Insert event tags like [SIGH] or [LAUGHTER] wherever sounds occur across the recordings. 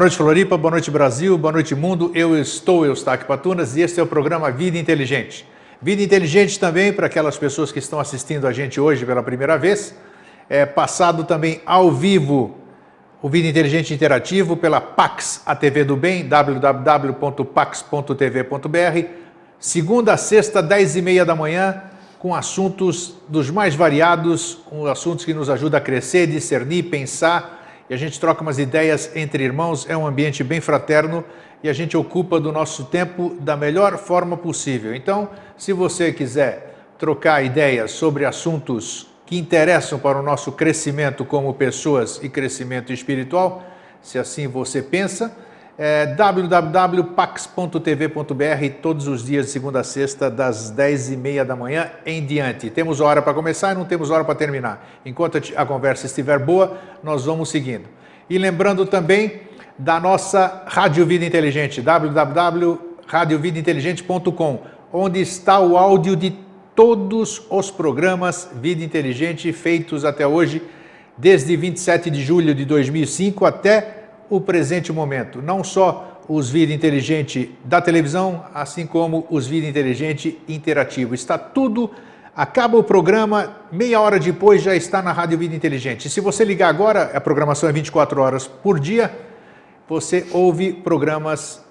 Boa noite, Floripa. Boa noite, Brasil. Boa noite, mundo. Eu estou Eustáquio Patunas e este é o programa Vida Inteligente. Vida Inteligente também para aquelas pessoas que estão assistindo a gente hoje pela primeira vez. É passado também ao vivo o Vida Inteligente Interativo pela Pax, a TV do Bem, www.pax.tv.br. Segunda a sexta, 10 e meia da manhã, com assuntos dos mais variados, com assuntos que nos ajudam a crescer, discernir, pensar e a gente troca umas ideias entre irmãos, é um ambiente bem fraterno e a gente ocupa do nosso tempo da melhor forma possível. Então, se você quiser trocar ideias sobre assuntos que interessam para o nosso crescimento como pessoas e crescimento espiritual, se assim você pensa, é www.pax.tv.br todos os dias de segunda a sexta, das 10h30 da manhã em diante. Temos hora para começar e não temos hora para terminar. Enquanto a conversa estiver boa, nós vamos seguindo. E lembrando também da nossa Rádio Vida Inteligente, www.radiovidainteligente.com, onde está o áudio de todos os programas Vida Inteligente feitos até hoje, desde 27 de julho de 2005 até o presente momento, não só os Vida Inteligente da televisão, assim como os Vida Inteligente interativo. Está tudo, acaba o programa, meia hora depois já está na Rádio Vida Inteligente. Se você ligar agora, a programação é 24 horas por dia, você ouve programas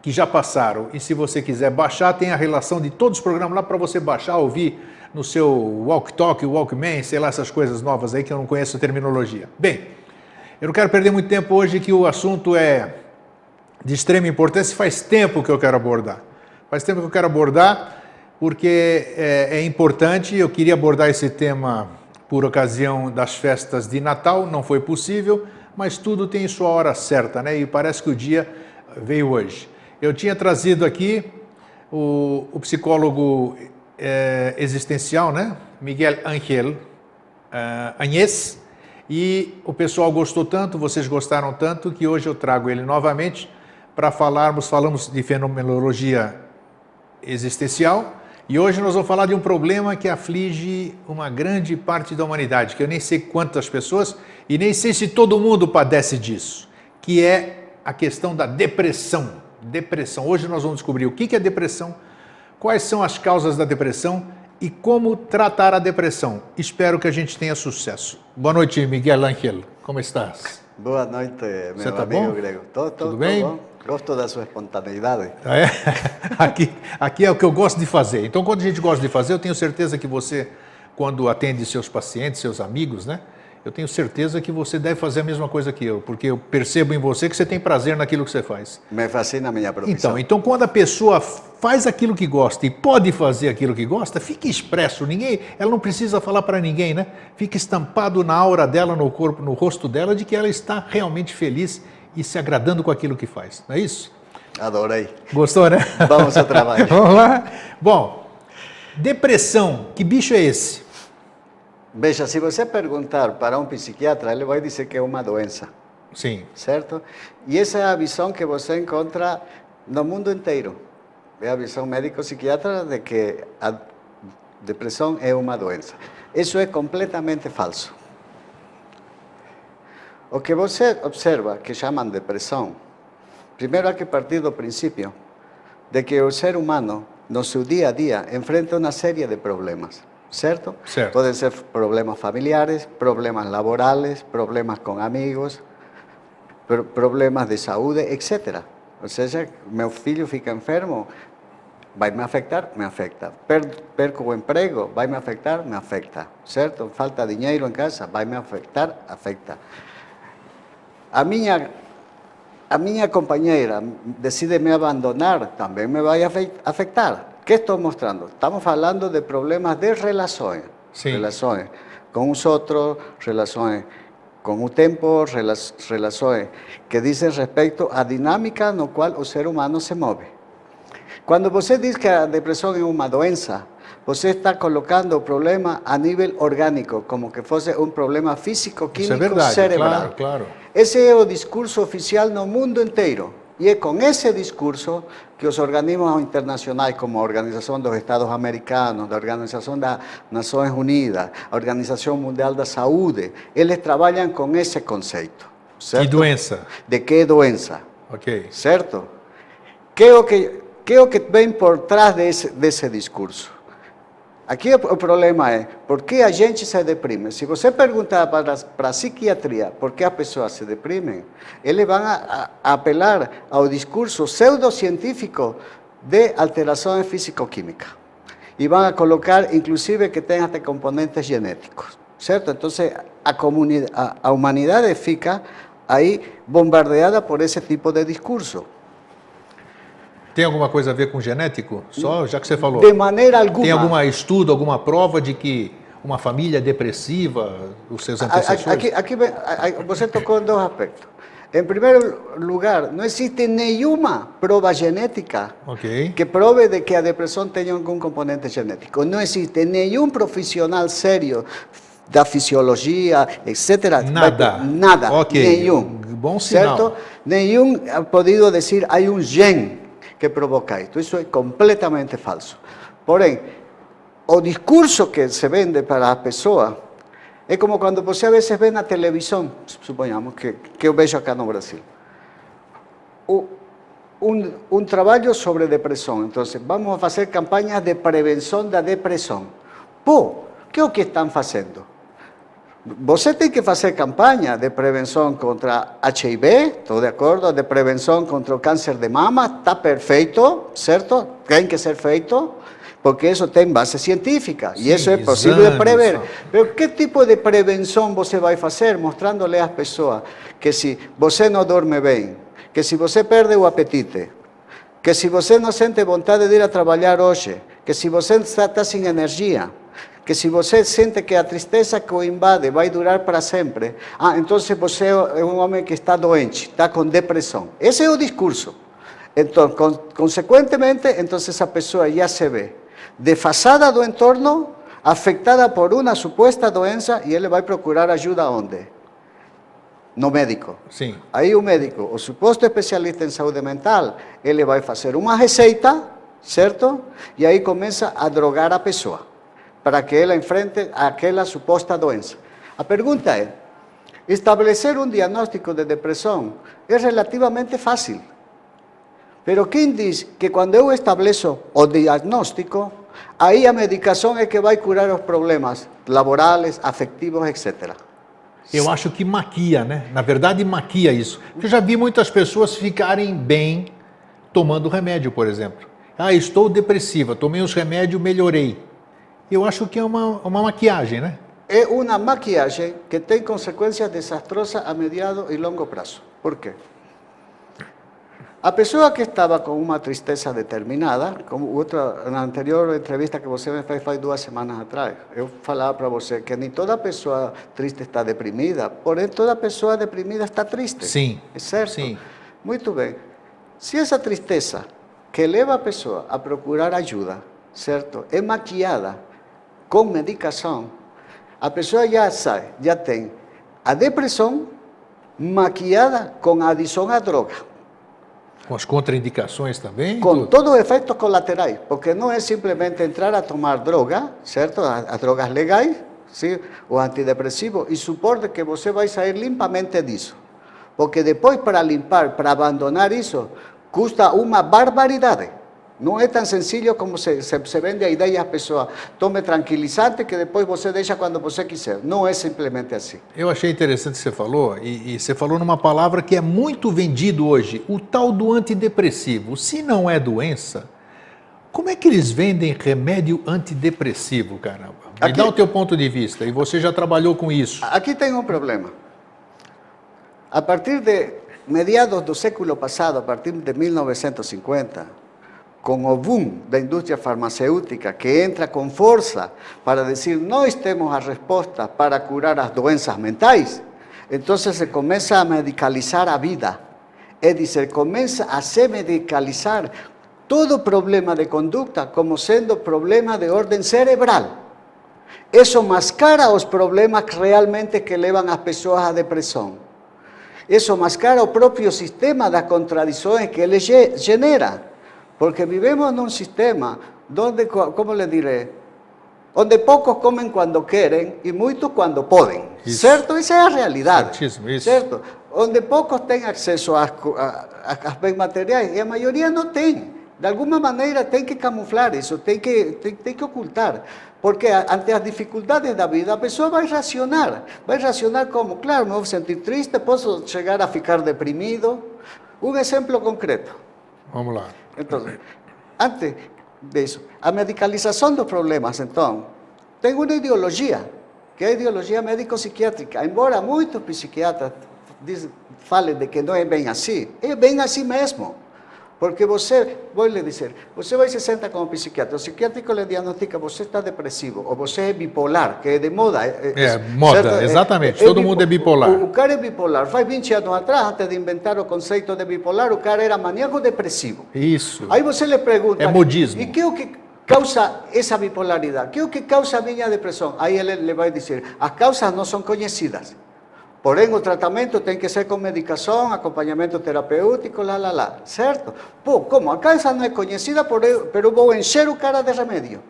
que já passaram. E se você quiser baixar, tem a relação de todos os programas lá para você baixar, ouvir no seu Walk Talk, Walkman, sei lá, essas coisas novas aí que eu não conheço a terminologia. Bem, eu não quero perder muito tempo hoje, que o assunto é de extrema importância. Faz tempo que eu quero abordar. Faz tempo que eu quero abordar, porque é, é importante. Eu queria abordar esse tema por ocasião das festas de Natal, não foi possível, mas tudo tem sua hora certa, né? E parece que o dia veio hoje. Eu tinha trazido aqui o, o psicólogo é, existencial, né? Miguel Ángel uh, Agnès, e o pessoal gostou tanto, vocês gostaram tanto, que hoje eu trago ele novamente para falarmos, falamos de fenomenologia existencial, e hoje nós vamos falar de um problema que aflige uma grande parte da humanidade, que eu nem sei quantas pessoas e nem sei se todo mundo padece disso, que é a questão da depressão. Depressão. Hoje nós vamos descobrir o que é depressão, quais são as causas da depressão e como tratar a depressão. Espero que a gente tenha sucesso. Boa noite, Miguel Ángel. Como estás? Boa noite, meu Você tá amigo bom? grego. Tô, tô, Tudo bem? Tô gosto da sua espontaneidade. Ah, é? [LAUGHS] Aqui, aqui é o que eu gosto de fazer. Então, quando a gente gosta de fazer, eu tenho certeza que você, quando atende seus pacientes, seus amigos, né? Eu tenho certeza que você deve fazer a mesma coisa que eu, porque eu percebo em você que você tem prazer naquilo que você faz. Me fascina a minha profissão. Então, então quando a pessoa faz aquilo que gosta e pode fazer aquilo que gosta, fica expresso. Ninguém, ela não precisa falar para ninguém, né? Fica estampado na aura dela, no corpo, no rosto dela, de que ela está realmente feliz e se agradando com aquilo que faz. Não é isso? Adorei. Gostou, né? Vamos ao trabalho. [LAUGHS] Vamos lá. Bom, depressão, que bicho é esse? Veja, se você perguntar para um psiquiatra, ele vai dizer que é uma doença. Sim. Certo? E essa é a visão que você encontra no mundo inteiro. É a visão médico-psiquiatra de que a depressão é uma doença. Isso é completamente falso. O que você observa, que chamam depressão, primeiro há que partir do princípio de que o ser humano, no seu dia a dia, enfrenta uma série de problemas. ¿Cierto? Pueden ser problemas familiares, problemas laborales, problemas con amigos, problemas de salud, etc. O sea, mi filho fica enfermo, vai me afectar? Me afecta. perco o emprego? Vai me afectar? Me afecta. ¿Cierto? Falta dinero en casa? Vai me afectar? Afecta. A minha, a minha companheira decide me abandonar? También me va a afectar. ¿Qué estoy mostrando? Estamos hablando de problemas de relaciones. Relaciones con nosotros, relaciones con un tiempo, relaciones que dicen respecto a dinámica no cual el ser humano se mueve. Cuando usted dice que la depresión es una doença, usted está colocando el problema a nivel orgánico, como que fuese un problema físico, químico, cerebral. Claro, Ese es el discurso oficial no mundo entero. Y es con ese discurso que los organismos internacionales como Organización de los Estados Americanos, la Organización de las Naciones Unidas, la Organización Mundial de Salud, ellos trabajan con ese concepto. certo? Que doença? De que doença, Ok. certo? Que é o que, que, é o que vem por trás desse, desse discurso? Aqui o problema é por que a gente se deprime. Se você perguntar para, para a psiquiatria por que as pessoas se deprimem, eles vão a, a apelar ao discurso pseudocientífico de alterações físico-químicas. E vão a colocar, inclusive, que tem até componentes genéticos. Certo? Então, a, comunidade, a, a fica bombardeada por esse tipo de discurso. Tem alguma coisa a ver com genético? Só, já que você falou. De maneira alguma. Tem algum estudo, alguma prova de que uma família depressiva, os seus antecessores? Aqui, aqui você tocou em dois aspectos. Em primeiro lugar, não existe nenhuma prova genética Ok. que prove de que a depressão tenha algum componente genético. Não existe nenhum profissional sério da fisiologia, etc. Nada. Nada. Ok. Nenhum. Bom sinal. Certo? Nenhum ha podido dizer hay um gen que provoca isto. Isso é completamente falso. Porém, o discurso que se vende para a pessoa é como quando você a vezes vê na televisão, suponhamos que, que eu acá no Brasil. O- um, um trabalho sobre depressão. Então, vamos a fazer campanhas de prevenção da depressão. Pô, que é o que estão fazendo? Você tem que fazer campanha de prevenção contra HIV, estou de acordo, de prevenção contra o câncer de mama, está perfeito, certo? Tem que ser feito, porque isso tem base científica e Sim, isso é possível de prever. Pero que tipo de prevenção você vai fazer? Mostrando-lhe às pessoas que se você não dorme bem, que se você perde o apetite, que se você não sente vontade de ir a trabalhar hoje, que se você está, está sem energia, que se você sente que a tristeza que o invade vai durar para sempre, ah, então você é um homem que está doente, está com depressão. Esse é o discurso. Então, con- consequentemente, então essa pessoa já se vê desfasada do entorno, afectada por uma suposta doença e ele vai procurar ajuda onde? No médico. Sim. Aí o médico, o suposto especialista em saúde mental, ele vai fazer uma receita, certo? E aí começa a drogar a pessoa, para que ela enfrente aquela suposta doença. A pergunta é: estabelecer um diagnóstico de depressão é relativamente fácil. Pero quem diz que quando eu estabeleço o diagnóstico, aí a medicação é que vai curar os problemas laborais, afetivos, etc. Eu acho que maquia, né? Na verdade, maquia isso. Eu já vi muitas pessoas ficarem bem tomando remédio, por exemplo. Ah, estou depressiva, tomei os remédios, melhorei. Eu acho que é uma, uma maquiagem, né? É uma maquiagem que tem consequências desastrosas a mediado e longo prazo. Por quê? A pessoa que estava com uma tristeza determinada, como outra, na anterior entrevista que você me fez faz duas semanas atrás, eu falava para você que nem toda pessoa triste está deprimida, porém toda pessoa deprimida está triste. Sim. É certo? Sim. Muito bem. Se essa tristeza que leva a pessoa a procurar ajuda, certo, é maquiada com medicação, a pessoa já sabe, já tem a depressão maquiada com a adição à droga. Com as contraindicações também. com todos os efeitos colaterais, porque não é simplesmente entrar a tomar droga, certo? As, as drogas legais, sim? o antidepressivo, e supor que você vai sair limpamente disso. Porque depois, para limpar, para abandonar isso, custa uma barbaridade. Não é tão sencillo como se, se, se vende a ideia às pessoas. Tome tranquilizante que depois você deixa quando você quiser. Não é simplesmente assim. Eu achei interessante o que você falou, e, e você falou numa palavra que é muito vendido hoje, o tal do antidepressivo. Se não é doença, como é que eles vendem remédio antidepressivo, caramba? Me Aqui- dá o teu ponto de vista, e você já trabalhou com isso. Aqui tem um problema. A partir de mediados do século passado, a partir de 1950, com o boom da indústria farmacêutica que entra com força para dizer nós temos a resposta para curar as doenças mentais, então se começa a medicalizar a vida. É dizer, começa a se medicalizar todo problema de conduta como sendo problema de ordem cerebral. Isso mascara os problemas realmente que levam as pessoas à depressão. Isso mascara o próprio sistema das contradições que ele ge- genera. Porque vivemos num sistema onde, co- como le diré, onde poucos comem quando querem e muitos quando podem. Isso. Certo? Essa é a realidade. Certíssimo, isso. Certo? onde poucos têm acesso às, co- a- a- às bens materiais e a maioria não tem. De alguma maneira tem que camuflar isso, tem que, tem, tem que ocultar. Porque a- ante as dificuldades da vida, a pessoa vai racionar. Vai racionar como? Claro, me vou sentir triste, posso chegar a ficar deprimido. Um exemplo concreto. Vamos lá. Então, antes disso, a medicalização dos problemas, então, tem uma ideologia, que é a ideologia médico-psiquiátrica. Embora muitos psiquiatras falem de que não é bem assim, é bem assim mesmo. Porque você, vou lhe dizer, você vai e se senta como psiquiatra, o psiquiátrico lhe diagnostica, você está depressivo, ou você é bipolar, que é de moda. É, moda, exatamente, todo mundo é bipolar. O, o cara é bipolar. Faz 20 anos atrás, antes de inventar o conceito de bipolar, o cara era maníaco depressivo. Isso. Aí você lhe pergunta. É modismo. E que é o que causa essa bipolaridade? Que é o que causa a minha depressão? Aí ele lhe vai dizer: as causas não são conhecidas. Porém, o tratamento tem que ser com medicação, acompanhamento terapêutico, lá, lá, lá. Certo? Pô, como? A causa não é conhecida, pero vou encher o cara de remédio.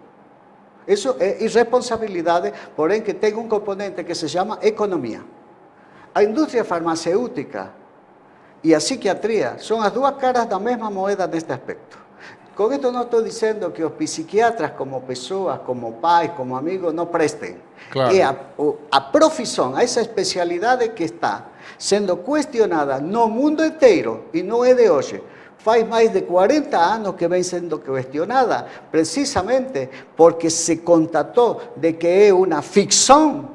Isso é irresponsabilidade, porém que tem um componente que se chama economia. A indústria farmacêutica e a psiquiatria são as duas caras da mesma moeda neste aspecto. Com isto não estou dizendo que os psiquiatras, como pessoas, como pais, como amigos, não prestem. Claro. A, a profissão, essa especialidade que está sendo questionada no mundo inteiro e não é de hoje. Faz mais de 40 anos que vem sendo questionada, precisamente porque se constatou de que é uma ficção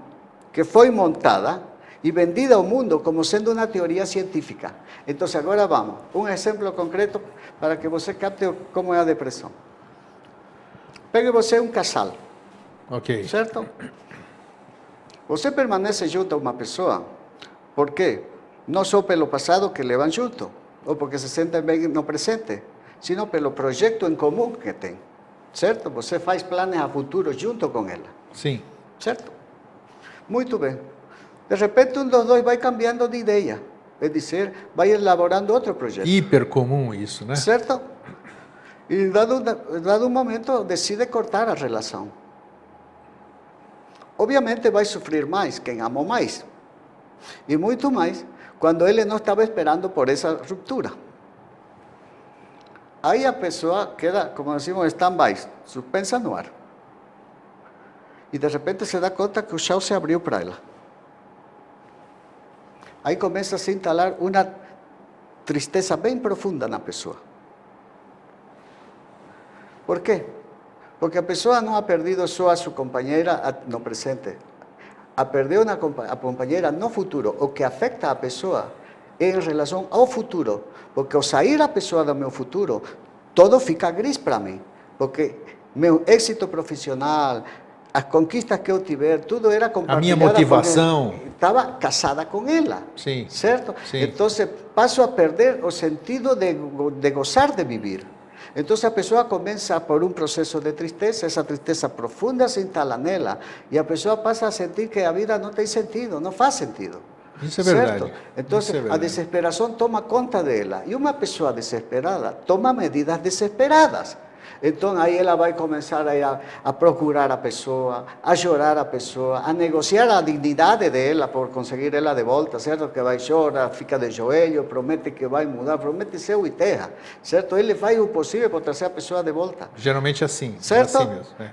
que foi montada e vendida ao mundo como sendo uma teoria científica. Então, agora vamos. Um exemplo concreto para que você capte como é a depressão. Pegue você um casal, Ok. certo? Você permanece junto a uma pessoa, por quê? Não só pelo passado que levam junto, ou porque se sentem bem no presente, sino pelo projeto em comum que tem, certo? Você faz planos a futuro junto com ela. Sim. Certo? Muito bem. De repente, um dos dois vai cambiando de ideia. É dizer, vai elaborando outro projeto. Hiper comum isso, né? Certo? E dado, dado um momento, decide cortar a relação. Obviamente vai sofrer mais quem amou mais. E muito mais quando ele não estava esperando por essa ruptura. Aí a pessoa queda, como decimos, stand-by, suspensa no ar. E de repente se dá conta que o chão se abriu para ela. Aí começa a se instalar uma tristeza bem profunda na pessoa. Por quê? Porque a pessoa não ha perdido só a sua companheira no presente, a perdeu na compa- a companheira no futuro. O que afeta a pessoa é em relação ao futuro, porque ao sair a pessoa do meu futuro, todo fica gris para mim, porque meu êxito profissional, as conquistas que eu tiver, tudo era compartilhado. com motivação. ela. Estava casada com ela. Sim. ¿Cierto? Sí. Entonces paso a perder o sentido de, go- de gozar de vivir. Entonces a pessoa começa por um processo de tristeza, essa tristeza profunda se instala nela e a pessoa passa a sentir que a vida não tem sentido, não faz sentido. Isso é verdade. Certo? Então, é a desesperação toma conta dela. E uma pessoa desesperada toma medidas desesperadas. Então, aí ela vai começar a, a, procurar a pessoa, a chorar a pessoa, a negociar a dignidade dela por conseguir ela de volta, certo? Que vai chorar, fica de joelho, promete que vai mudar, promete céu e terra, certo? Ele faz o possível para trazer a pessoa de volta. Geralmente assim. Certo? É assim mesmo. é.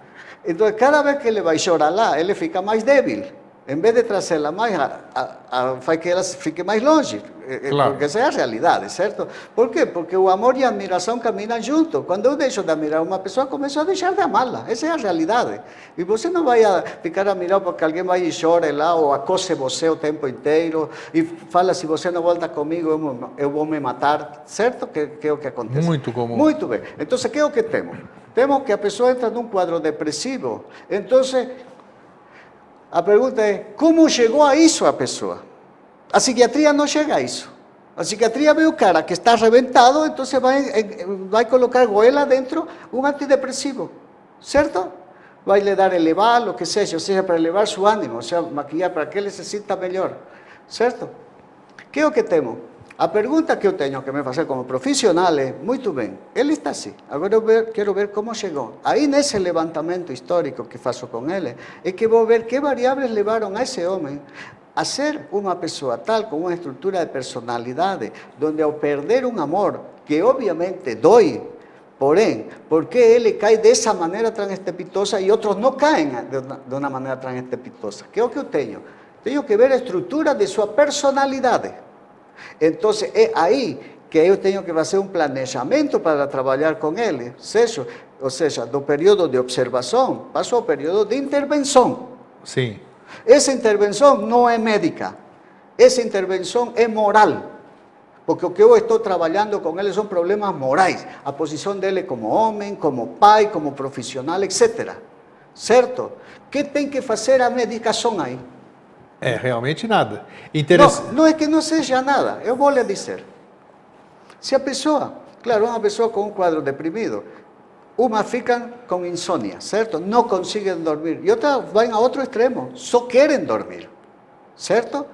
Então, cada vez que ele vai chorar lá, ele fica mais débil. Em vez de trazê-la mais, a, a, a, faz que ela fique mais longe. Eh, eh, Claro. Porque essa é a realidade, certo? Por quê? Porque o amor e a admiração caminham junto. Quando eu deixo de admirar uma pessoa, começo a deixar de amá-la. Essa é a realidade. E você não vai ficar admirado porque alguém vai e chora lá ou acose você o tempo inteiro e fala, se você não volta comigo, eu, eu vou me matar. Certo? Que, que é o que acontece. Muito comum. Muito bem. Então, que é o que temos? Temos que a pessoa entra num quadro depressivo. Então, a pergunta é: como chegou a isso a pessoa? A psiquiatria não chega a isso. A psiquiatria vê o cara que está arrebentado, então vai, vai colocar goela dentro um antidepressivo, certo? Vai lhe dar elevar, o que seja, ou seja, para elevar seu ânimo, ou seja, maquillar para que ele se sinta melhor, certo? Que é o que temos? A pergunta que eu tenho que me fazer como profissional é, muito bem, ele está assim, agora eu ver- quero ver como chegou. Aí nesse levantamento histórico que faço com ele, é que vou ver que variáveis levaram a esse homem a ser uma pessoa tal, com uma estrutura de personalidade, donde ao perder um amor, que obviamente dói, porém, por que ele cai dessa maneira tão estrepitosa e outros não caem de uma, de uma maneira tão estrepitosa? Que é o que eu tenho? Tenho que ver a estrutura de sua personalidade. Então, é aí que eu tenho que fazer um planejamento para trabalhar com ele, seja, ou seja, do período de observação, passo ao período de intervenção. Sim. Essa intervenção não é médica, essa intervenção é moral. Porque o que eu estou trabalhando com ele são problemas morais. A posição dele como homem, como pai, como profissional, etc. Certo? que tem que fazer a medicação aí? É, realmente nada. Interess... Não, não é que não seja nada, eu vou lhe dizer. Se a pessoa, claro, uma pessoa com um quadro deprimido, uma ficam com insônia, certo? Não conseguem dormir. E outras vão a outro extremo, só querem dormir, certo?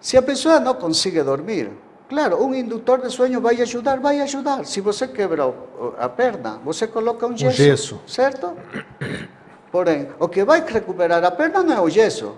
Se a pessoa não consegue dormir, claro, um indutor de sonho vai ajudar, vai ajudar. Se você quebrou a perna, você coloca um gesso, um gesso. certo? Porém, o que vai recuperar a perna não é o gesso,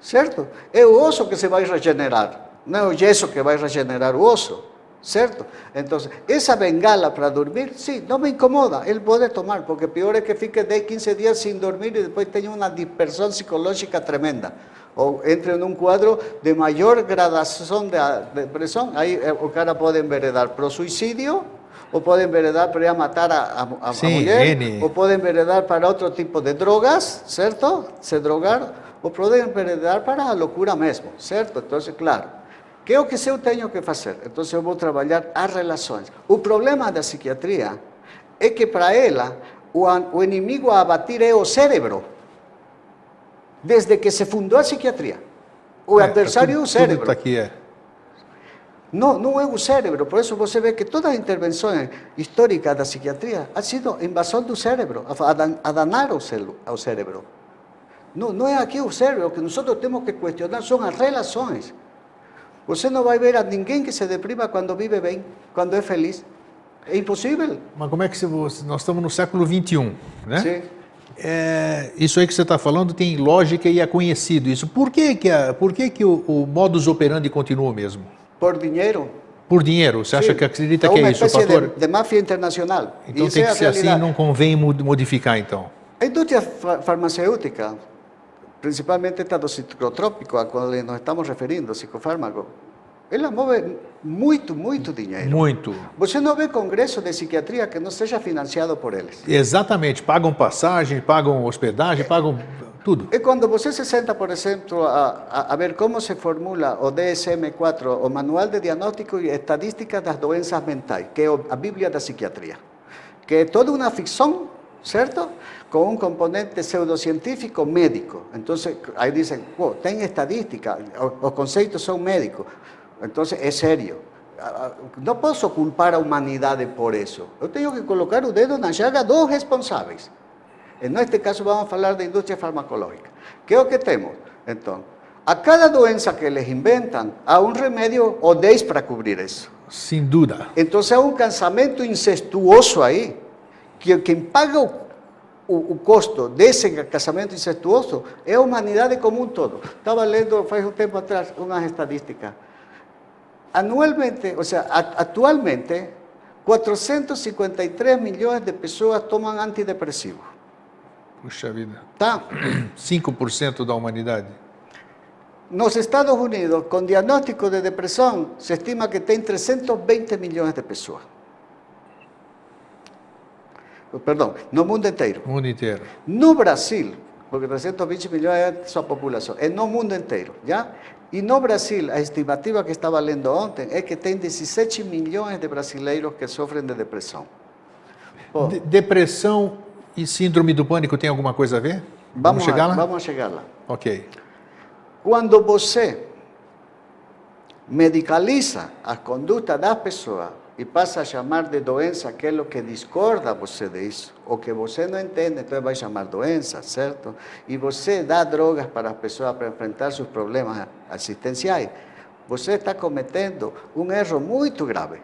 certo? É o osso que se vai regenerar, não é o gesso que vai regenerar o osso. ¿Cierto? Entonces, esa bengala para dormir, sí, no me incomoda, él puede tomar, porque peor es que fique 10, 15 días sin dormir y después tenga una dispersión psicológica tremenda. O entre en un cuadro de mayor gradación de depresión, ahí eh, o cara puede enveredar pro suicidio, o puede enveredar para ir a matar a, a, a sí, mujer, o puede enveredar para otro tipo de drogas, ¿cierto? Se drogar, o puede enveredar para la locura mismo, ¿cierto? Entonces, claro. que é o que eu tenho que fazer? Então eu vou trabalhar as relações. O problema da psiquiatria é que para ela o, o inimigo a abatir é o cérebro. Desde que se fundou a psiquiatria. O é, adversário é o cérebro. Tudo aqui é. Não, não é o cérebro. Por isso você vê que todas as intervenções históricas da psiquiatria han sido invasão do cérebro, a, danar ao cérebro. Não, não é aqui o cérebro. O que nós temos que questionar são as relações. Você não vai ver a ninguém que se deprima quando vive bem, quando é feliz. É impossível. Mas como é que você, nós estamos no século 21, né? Sim. É, isso aí que você está falando tem lógica e é conhecido isso. Por que que, a, por que, que o, o modus operandi continua mesmo? Por dinheiro. Por dinheiro? Você acha que acredita é que é isso? Espécie de, de máfia internacional. Então isso tem que é ser assim, não convém modificar então? A indústria farmacêutica principalmente esta do psicotrópico a qual nos estamos referindo, psicofármaco, ela move muito, muito dinheiro. Muito. Você não vê congresso de psiquiatria que não seja financiado por eles. Exatamente. Pagam passagem, pagam hospedagem, pagam tudo. E quando você se senta, por exemplo, a, a, a ver como se formula o DSM-4, o Manual de Diagnóstico e Estadística das Doenças Mentais, que é a Bíblia da Psiquiatria, que é toda uma ficção, certo? Con un componente pseudocientífico médico. Entonces, ahí dicen, oh, ten estadística, los conceptos son médicos. Entonces, es serio. Ah, ah, no puedo culpar a humanidade por eso. Yo tengo que colocar o dedo na llaga dos responsáveis. En este caso vamos a falar de industria farmacológica. ¿Qué es lo que tenemos? Entonces, a cada doença que les inventan, há um remédio ou 10 para cobrir isso. Sem dúvida. Então, há um cansamento incestuoso aí, que quem paga o o, o custo desse casamento incestuoso é a humanidade como um todo. Estava lendo faz um tempo atrás umas estatísticas. Anualmente, ou seja, atualmente, 453 milhões de pessoas tomam antidepressivos. Puxa vida. Tá? [CLEARS THROAT] 5% da humanidade. Nos Estados Unidos, com diagnóstico de depressão, se estima que tem 320 milhões de pessoas. Perdão, no mundo inteiro. Mundo inteiro. No Brasil, porque 320 milhões é sua população, é no mundo inteiro, já? E no Brasil, a estimativa que estava lendo ontem é que tem 17 milhões de brasileiros que sofrem de depressão. De depressão e síndrome do pânico tem alguma coisa a ver? Vamos, vamos chegar a, lá? Vamos chegar lá. Ok. Quando você medicaliza a conduta das pessoas e passa a chamar de doença aquilo que discorda você disso, ou que você não entende, então vai chamar doença, certo? E você dá drogas para as pessoas para enfrentar seus problemas assistenciais, você está cometendo um erro muito grave.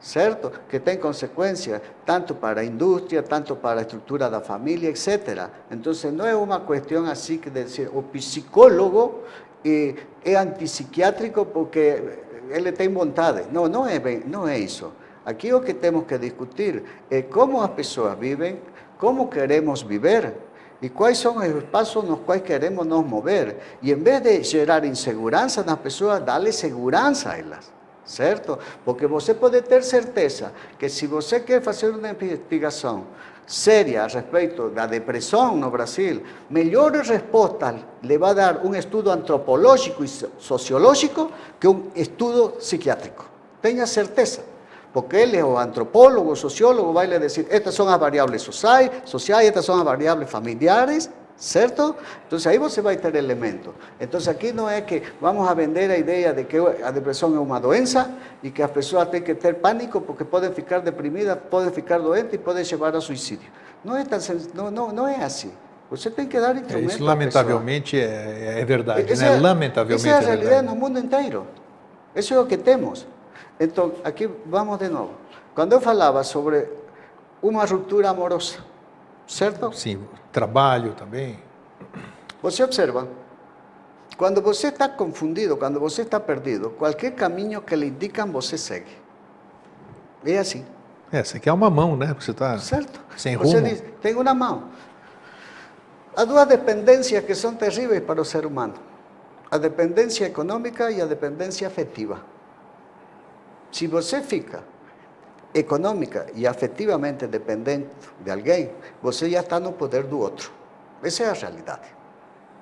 certo? Que tem consequências tanto para a indústria, tanto para a estrutura da família, etc. Então, não é uma questão assim que dizer o psicólogo é, é antipsiquiátrico porque ele tem vontade. Não, não é, bem, não é isso. Aqui o que temos que discutir é como as pessoas vivem, como queremos viver e quais são os espaços nos quais queremos nos mover. E em vez de gerar insegurança nas pessoas, dá-lhe segurança a elas certo? Porque você pode ter certeza que se você quer fazer uma investigação séria a respeito da depressão no Brasil, melhores respostas le vai dar um estudo antropológico e sociológico que um estudo psiquiátrico. Tenha certeza. Porque ele, o antropólogo, o sociólogo, vai lhe dizer: estas são as variáveis sociais, sociais, estas são as variáveis familiares, certo? Entonces ahí você vai ter elementos. Entonces aqui não é que vamos a vender a ideia de que a depressão é uma doença e que as pessoas têm que ter pânico porque podem ficar deprimidas, podem ficar doentes e podem levar a suicídio. Não é, tão, não, não, não é assim. Você tem que dar instrumentos. É, isso lamentavelmente é, é, verdade, essa, né? Lamentavelmente essa é a realidade no mundo inteiro. Isso é o que temos. Então, aqui vamos de novo. Quando eu falava sobre uma ruptura amorosa, certo? Sim, trabalho também. Você observa, quando você está confundido, quando você está perdido, qualquer caminho que lhe indicam, você segue. É assim. É, você quer uma mão, né? Porque você está sem rumo. Você diz, tem uma mão. Há duas dependências que são terríveis para o ser humano. A dependência econômica e a dependência afetiva. Se você fica econômica e afetivamente dependente de alguém, você já está no poder do outro. Essa é a realidade,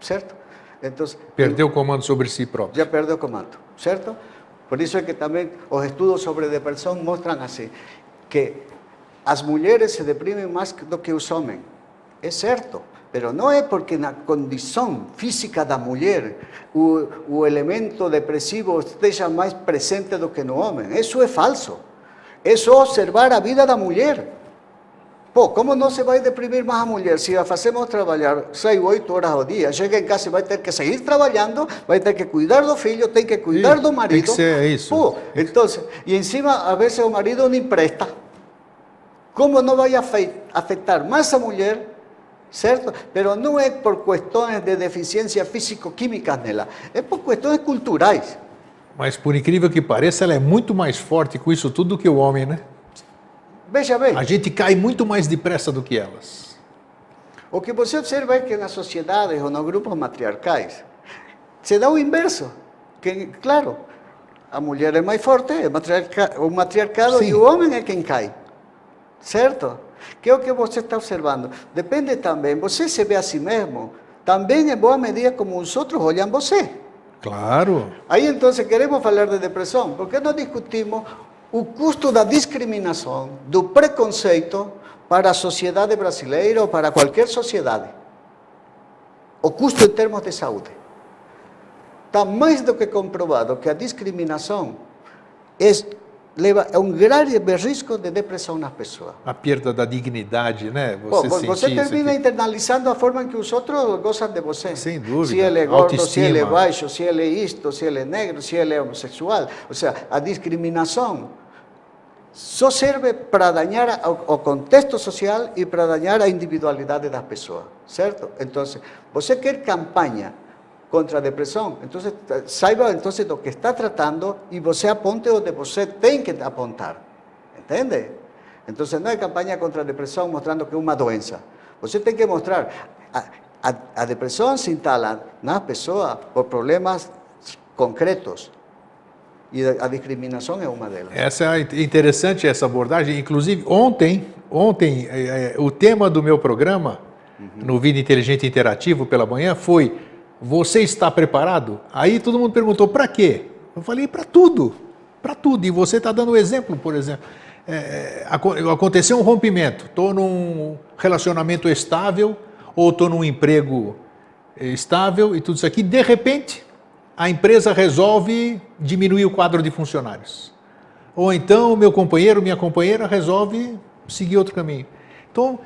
certo? Então, perdeu o comando sobre si próprio. Já perdeu o comando, certo? Por isso é que também os estudos sobre depressão mostram assim, que as mulheres se deprimem mais do que os homens. É certo, mas não é porque na condição física da mulher o, o elemento depressivo esteja mais presente do que no homem. Isso é falso. É só observar a vida da mulher. Pô, como não se vai deprimir mais a mulher se a fazemos trabalhar 6, 8 horas ao dia? Chega em casa e vai ter que seguir trabalhando, vai ter que cuidar do filho, tem que cuidar do marido. Tem que ser isso. Pô, então, e em cima, a vezes o marido não empresta. Como não vai afetar mais a mulher, certo? Pero não é por questões de deficiência físico-química nela, é por questões culturais. Mas por incrível que pareça, ela é muito mais forte com isso tudo do que o homem, né? Veja bem. A gente cai muito mais depressa do que elas. O que você observa é que nas sociedades ou nos grupos matriarcais se dá o inverso. Que, claro, a mulher é mais forte, é matriarca, o matriarcado Sim. e o homem é quem cai. Certo? Que é o que você está observando. Depende também, você se vê a si mesmo, também em boa medida como os outros olham você. Claro. Aí então queremos falar de depressão, por que não discutimos o custo da discriminação, do preconceito para a sociedade brasileira ou para qualquer sociedade? O custo em termos de saúde. Está mais do que comprovado que a discriminação é leva a um grave risco de depressão nas pessoas. A perda da dignidade, né? Você, Pô, você termina internalizando a forma em que os outros gozam de você. Sem dúvida. Se ele é gordo, Autoestima. se ele é baixo, se ele é isto, se ele é negro, se ele é homossexual. Ou seja, a discriminação só serve para dañar o contexto social e para dañar a individualidade das pessoas, certo? Então, você quer campanha contra a depressão. Então, saiba então do que está tratando e você aponte onde você tem que apontar. Entende? Então, não é campanha contra a depressão mostrando que é uma doença. Você tem que mostrar. A, a, a depressão se instala na pessoa por problemas concretos. E a discriminação é uma delas. Essa é interessante essa abordagem. Inclusive, ontem, ontem é, é, o tema do meu programa, uhum. no Vida Inteligente Interativo pela manhã, foi você está preparado? Aí todo mundo perguntou, para quê? Eu falei, para tudo, para tudo. E você está dando exemplo, por exemplo. É, é aconteceu um rompimento, estou num relacionamento estável, ou estou num emprego estável e tudo isso aqui, de repente, a empresa resolve diminuir o quadro de funcionários. Ou então, meu companheiro, minha companheira resolve seguir outro caminho. Então,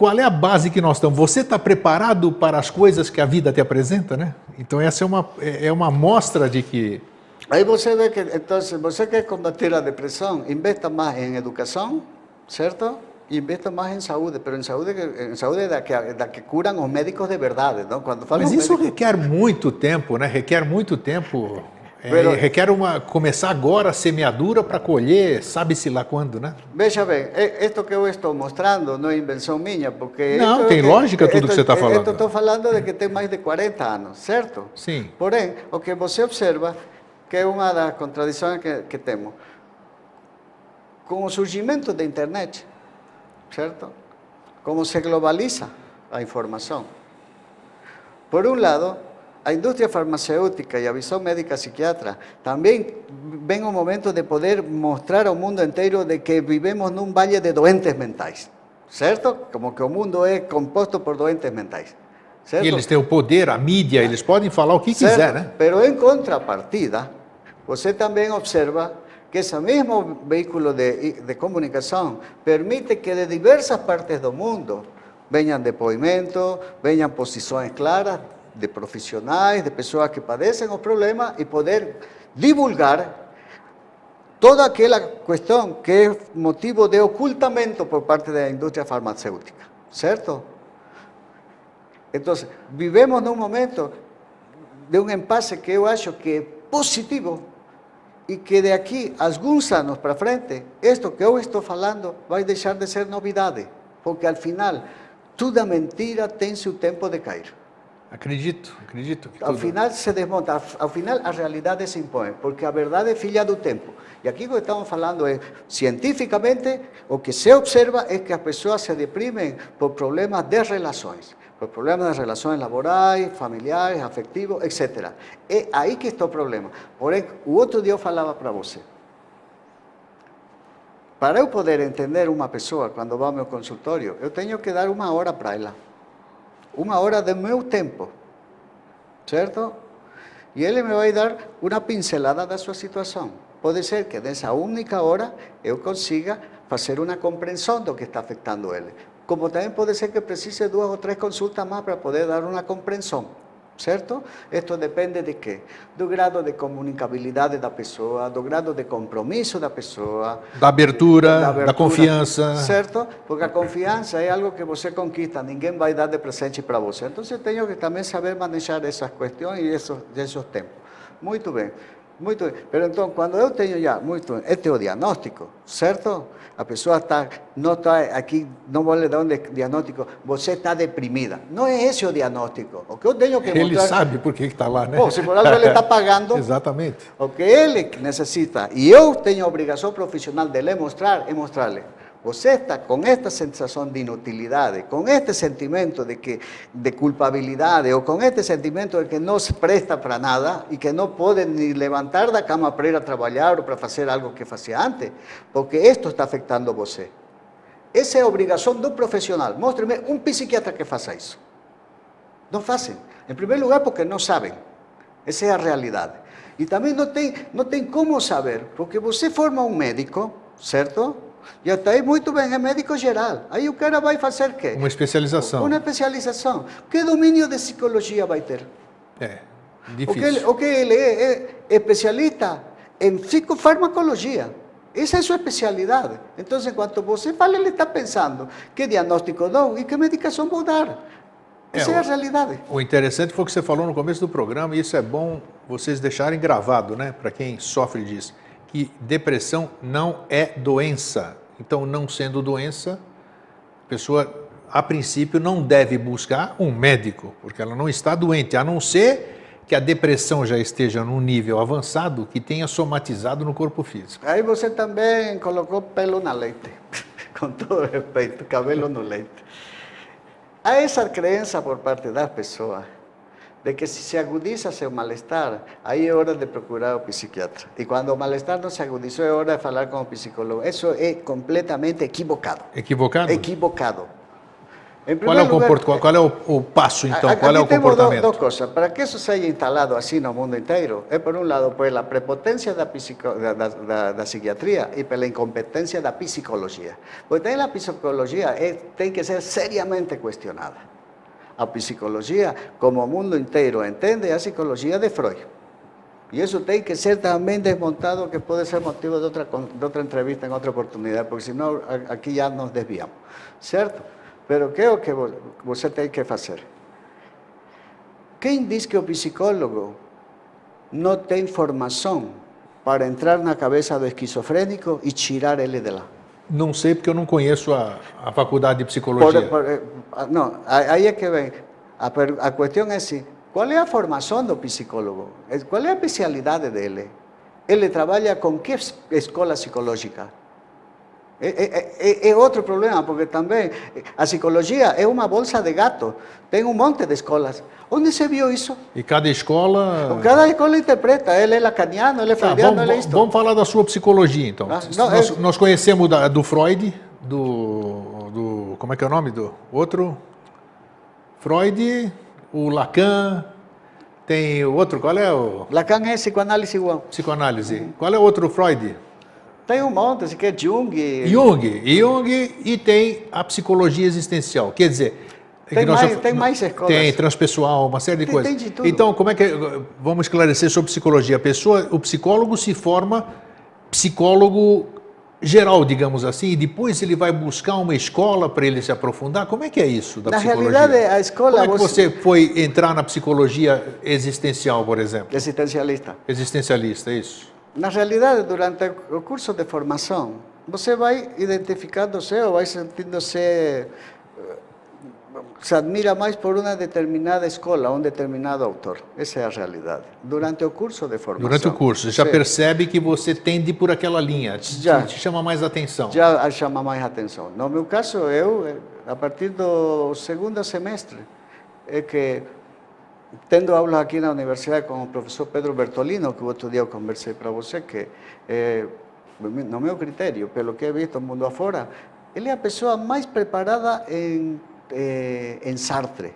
qual é a base que nós estamos? Você está preparado para as coisas que a vida te apresenta, né? Então essa é uma, é, é uma mostra de que Aí você vê que, então, você quer combater a depressão, investa mais em educação, certo? E investa mais em saúde, pero em saúde, em saúde da que, da que curam os médicos de verdade, não? Quando falam Mas isso médicos, requer muito tempo, né? Requer muito tempo. É, Pero- requer uma começar agora a semeadura para colher, sabe-se lá quando, né? Veja bem, isto que eu estou mostrando não é invenção minha, porque... Não, tem é lógica tudo que você está isto- falando. Isto estou falando de que tem mais de 40 anos, certo? Sim. Porém, o que você observa, que é uma das contradições que, que temos, com o surgimento da internet, certo? Como se globaliza a informação. Por um lado, a indústria farmacêutica e a visão médica psiquiatra também vem o momento de poder mostrar ao mundo inteiro de que vivemos num vale de doentes mentais, certo? Como que o mundo é composto por doentes mentais, certo? Eles têm o poder, a mídia, eles podem falar o que Certo, quiser, né? Pero em contrapartida, você também observa que esse mesmo veículo de, de comunicação permite que de diversas partes do mundo venham depoimentos, venham posições claras de profissionais, de pessoas que padecem o problema e poder divulgar toda aquela questão que é motivo de ocultamento por parte da indústria farmacêutica, certo? Então, vivemos num momento de um impasse que eu acho que é positivo e que de aqui alguns anos para frente, isto que eu estou falando vai deixar de ser novidade, porque al final toda mentira tem seu tempo de cair. Acredito, acredito. Ao tudo- final se desmonta, ao- ao final a realidade se impõe, porque a verdade é filha do tempo. E aqui o que estamos falando é, cientificamente, o que se observa é que as pessoas se deprimem por problemas de relações, por problemas de relações laborais, familiares, afetivos, etc. É aí que está o problema. Porém, o outro dia eu falava para você, para eu poder entender uma pessoa quando vai ao meu consultório, eu tenho que dar uma hora para ela. Uma hora do meu tempo. Certo? E ele me vai dar uma pincelada da sua situação. Pode ser que nessa única hora eu consiga fazer uma compreensão do que está afetando ele. Como também pode ser que precise duas ou três consultas mais para poder dar uma compreensão. Certo? Isto depende de quê? Do grado de comunicabilidade da pessoa, do grado de compromisso da pessoa, Da abertura, da, abertura, confiança. Certo? Porque a confiança é algo que você conquista, ninguém vai dar de presente para você. Então, eu tenho que também saber manejar essas questões e esses, esses tempos. Muito bem, muito bem. Pero então, quando eu tenho já, muito este é o diagnóstico, certo? A pessoa está, não está aqui, não vou lhe dar um di- diagnóstico, você está deprimida. Não é esse o diagnóstico. O que eu tenho que Ele mostrar... sabe por que está lá, né? Pô, se por algo ele está pagando, [LAUGHS] Exatamente. o que ele necessita, e eu tenho a obrigação profissional de lhe mostrar, é mostrar-lhe. Você está com esta sensação de inutilidade, com este sentimento de, que, de culpabilidade, ou com este sentimento de que não se presta para nada e que não pode nem levantar da cama para ir a trabalhar ou para fazer algo que fazia antes, porque isto está afetando você. Essa é a obrigação do profissional. Mostre-me um psiquiatra que faça isso. Não fazem. Em primeiro lugar, porque não sabem. Essa é a realidade. E também não tem, não tem como saber, porque você forma um médico, certo? E até aí muito bem, é médico geral. Aí o cara vai fazer o quê? Uma especialização. Uma especialização. Que domínio de psicologia vai ter? É, O que, difícil. ele, o que ele é, é especialista em psicofarmacologia. Essa é a sua especialidade. Então, enquanto você fala, ele está pensando que diagnóstico dou e que medicação vou dar. Essa é, É, a realidade. O interessante foi o que você falou no começo do programa, e isso é bom vocês deixarem gravado, né, para quem sofre disso, que depressão não é doença. Então, não sendo doença, a pessoa, a princípio, não deve buscar um médico, porque ela não está doente, a não ser que a depressão já esteja num nível avançado que tenha somatizado no corpo físico. Aí você também colocou pelo na leite, [LAUGHS] com todo respeito, cabelo no leite. Há essa crença por parte das pessoas de que se se agudiza seu mal-estar, aí é hora de procurar o psiquiatra. E quando o mal-estar não se agudizou, é hora de falar com o psicólogo. Isso é completamente equivocado. Equivocado? Equivocado. Qual é lugar, qual é o, o passo, então? a- Qual é o comportamento? Duas coisas. Para que isso seja instalado assim no mundo inteiro, é por um lado pela prepotência da, psico, da, da, da, psiquiatria e pela incompetência da psicologia. Porque também a psicologia é, tem que ser seriamente questionada. A psicologia, como mundo inteiro entende, é a psicologia de Freud. Y eso tiene que ser también desmontado, que puede ser motivo de otra, otra entrevista en otra oportunidad, porque si no, aquí ya nos desviamos, ¿cierto? Pero ¿qué es lo que você tem que hacer? Quem diz que o psicólogo não tem formação para entrar na cabeça do esquizofrênico e tirar ele de lá? Não sei porque eu não conheço a, a faculdade de Por- psicologia. por- eh, ah, não, aí é que vem. A, a questão é assim: qual é a formação do psicólogo? Eh, Qual é a especialidade dele? Ele trabalha com que es- escola psicológica? É, é- é- é outro problema, porque também a psicologia é uma bolsa de gato. Tem um monte de escolas. Onde se viu isso? E cada escola. Cada escola interpreta. Ele é lacaniano, ele é Tá, freudiano, vamos, ele é isto. vamos falar da sua psicologia, então. Ah, não, nós, é- nós conhecemos da- do Freud, do, do. Como é que é o nome do outro? Freud, o Lacan, tem o outro, qual é o. Lacan é psicoanálise igual. Psicoanálise. Qual é o outro Freud? Tem um monte, assim, que é Jung. Jung. Jung e tem a psicologia existencial. Quer dizer. é Tem mais- já- tem mais escolas. Tem transpessoal, uma série de Tem- coisas. tem de tudo. Então, como é que. Vamos esclarecer sobre psicologia. A pessoa, o psicólogo se forma psicólogo geral, digamos assim, e depois ele vai buscar uma escola para ele se aprofundar. Como é que é isso da Na psicologia? realidade, a escola, Como é que você- você foi entrar na psicologia existencial, por exemplo? Existencialista. Existencialista, é isso? Na realidade, durante o curso de formação, você vai identificando-se ou vai sentindo-se. eh, Se admira mais por uma determinada escola, um determinado autor. Essa é a realidade. Durante o curso de formação. Durante o curso, você já Sim. percebe que você tende por aquela linha, te, Já. te chama mais atenção. já chama mais atenção. No meu caso, eu, eh, a partir do segundo semestre, é que, tendo aulas aqui na universidade com o professor Pedro Bertolino, que o outro dia eu conversei para você, que, eh, no meu critério, pelo que he visto mundo afora, ele é a pessoa mais preparada em, eh, em Sartre,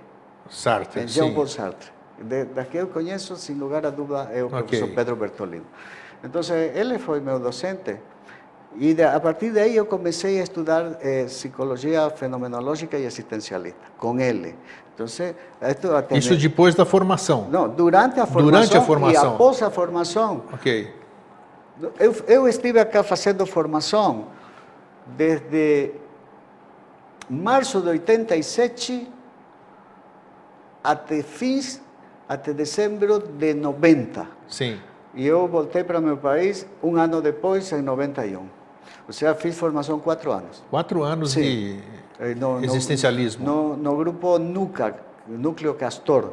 Sartre, em sim. Jean-Paul Sartre. De, das que eu conheço, sem lugar a dúvida, é o Ok. professor Pedro Bertolino. Então, ele foi meu docente. E de, a partir daí eu comecei a estudar eh, psicologia fenomenológica e existencialista, com ele. Então, esto Isso depois da formação. Não, durante a formação, Durante a formação. e após a formação. Ok. Eu, eu estive acá fazendo formação desde março de 87 até fins, até dezembro de 90. Sim. E eu voltei para meu país um ano depois, em 91. Ou seja, fiz formação quatro anos. Quatro anos Sim. de no- no- existencialismo. No, no grupo NUCA, Núcleo Castor,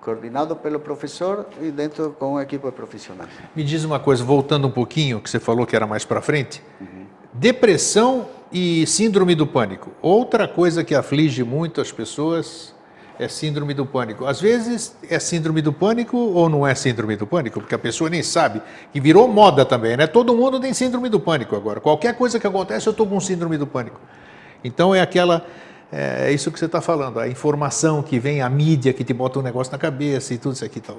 coordenado pelo professor e dentro com um equipe profissional. Me diz uma coisa, voltando um pouquinho, que você falou que era mais para frente. Uhum. Depressão e síndrome do pânico. Outra coisa que aflige muito as pessoas é síndrome do pânico. Às vezes é síndrome do pânico ou não é síndrome do pânico, porque a pessoa nem sabe. E virou moda também, né? Todo mundo tem síndrome do pânico agora. Qualquer coisa que acontece, eu estou com síndrome do pânico. Então é aquela. É isso que você está falando, a informação que vem, a mídia que te bota um negócio na cabeça e tudo isso aqui tal.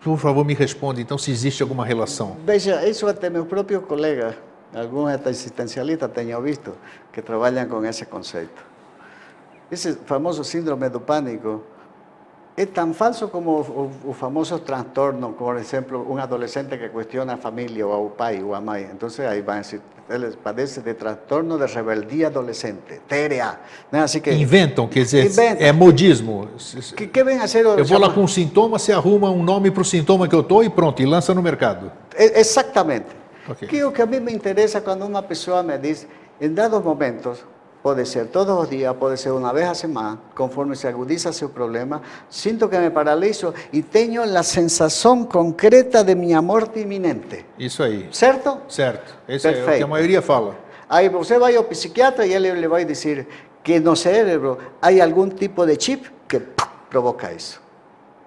Por favor, me responda então se existe alguma relação. Veja, isso até meus próprios colegas, alguns até existencialistas, tenho visto, que trabalham com esse conceito. Esse famoso síndrome do pânico é tão falso como o, o famoso transtorno, por exemplo, um adolescente que questiona a família ou ao pai ou à mãe. Então, aí vai dizer, ele padece de transtorno de rebeldia adolescente, TRA. Não é assim que... Inventam, quer dizer, Inventam. é modismo. que, que vem a ser. Eu vou lá com um sintoma, você arruma um nome para o sintoma que eu estou e pronto, e lança no mercado. E- Exactamente. Ok. Que é o que a mim me interessa quando uma pessoa me diz, em dados momentos, pode ser todos os dias, pode ser uma vez a semana, conforme se agudiza seu problema, sinto que me paraliso e tenho a sensação concreta de minha morte iminente. Isso aí. Certo? Certo. Esse é o que Perfeito. a maioria fala. Aí você vai ao psiquiatra e ele lhe vai dizer que no cérebro há algum tipo de chip que provoca isso.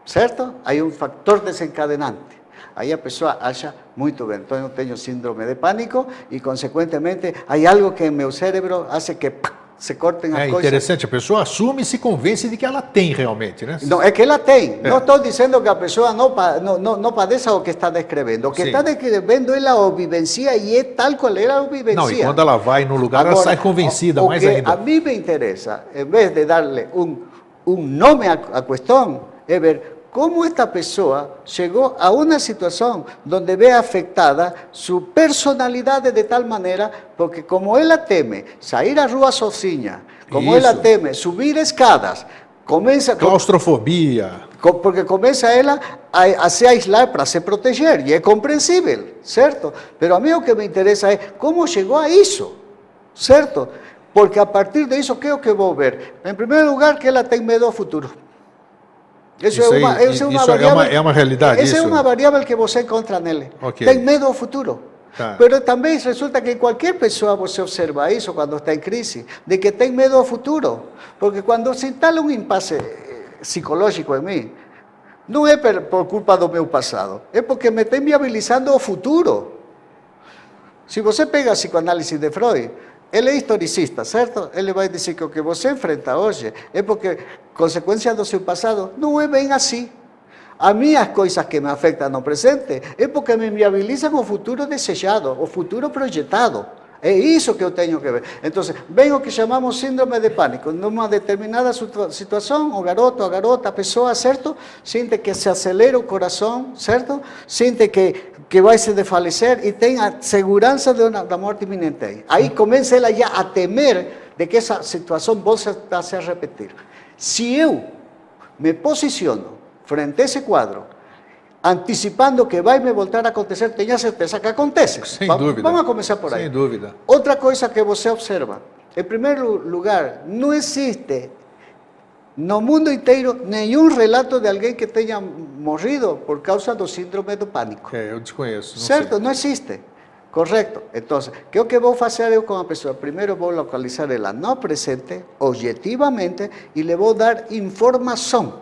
Certo? Há um fator desencadenante. Aí a pessoa acha, muito bem, então eu tenho síndrome de pânico e, consequentemente, há algo que em meu cérebro hace que se cortem as É coisas. interessante, a pessoa assume e se convence de que ela tem realmente, né? Não, é que ela tem. É. Não estou dizendo que a pessoa não, não, não, não padeça o que está descrevendo. O que Sim. está descrevendo ela o vivencia e é tal qual ela o vivencia. Não, e quando ela vai no lugar, ela Agora, sai convencida, o, o mais que ainda. A mim me interessa, em vez de darle um, um nome à, à questão, é ver cómo esta persona llegó a una situación donde ve afectada su personalidad de tal manera, porque como ella teme salir a rua sozinha, como ela Isso. teme subir escadas, começa Claustrofobia. Co- Porque começa ela a, a se aislar para se proteger, e é compreensível, certo? Pero a mim o que me interessa é como chegou a isso, certo? Porque a partir disso, o que é o que vou ver? Em primeiro lugar, que ela tem medo ao futuro. Isso, Isso é uma, isso é uma isso é variável. uma- é uma realidade, Essa é uma variável que você encontra nele. Ok. Tem medo ao futuro. Tá. Pero também resulta que qualquer pessoa você observa isso quando está em crise, de que tem medo ao futuro. Porque quando se instala um impasse eh, psicológico em mim, não é por culpa do meu passado, é porque me tem viabilizando o futuro. Se você pega a psicoanálise de Freud, ele é historicista, certo? Ele vai dizer que o que você enfrenta hoje é porque, consequência do seu passado, não é bem assim. A mim, as coisas que me afetam no presente é porque me viabilizam o futuro desejado, o futuro projetado. É isso que eu tenho que ver. Então, vem o que chamamos síndrome de pânico. Numa determinada situa- situação, o garoto, a garota, a pessoa, certo? Sente que se acelera o coração, certo? Sente que, que vai se desfalecer e tem a segurança de uma, da morte iminente. aí. Aí começa ela já a temer de que essa situação possa se repetir. Se eu me posiciono frente a esse quadro, antecipando que vai me voltar a acontecer, tenha certeza que acontece. Sem Va- dúvida. Vamos a começar por aí. Sem dúvida. Outra coisa que você observa, em primeiro lugar, não existe no mundo inteiro nenhum relato de alguém que tenha morrido por causa do síndrome do pânico. É, eu desconheço. não Certo? sei. Não existe. Correto. Então, o que é o que vou fazer eu com a pessoa? Primeiro vou localizar ela no presente, objetivamente, e lhe vou dar informação.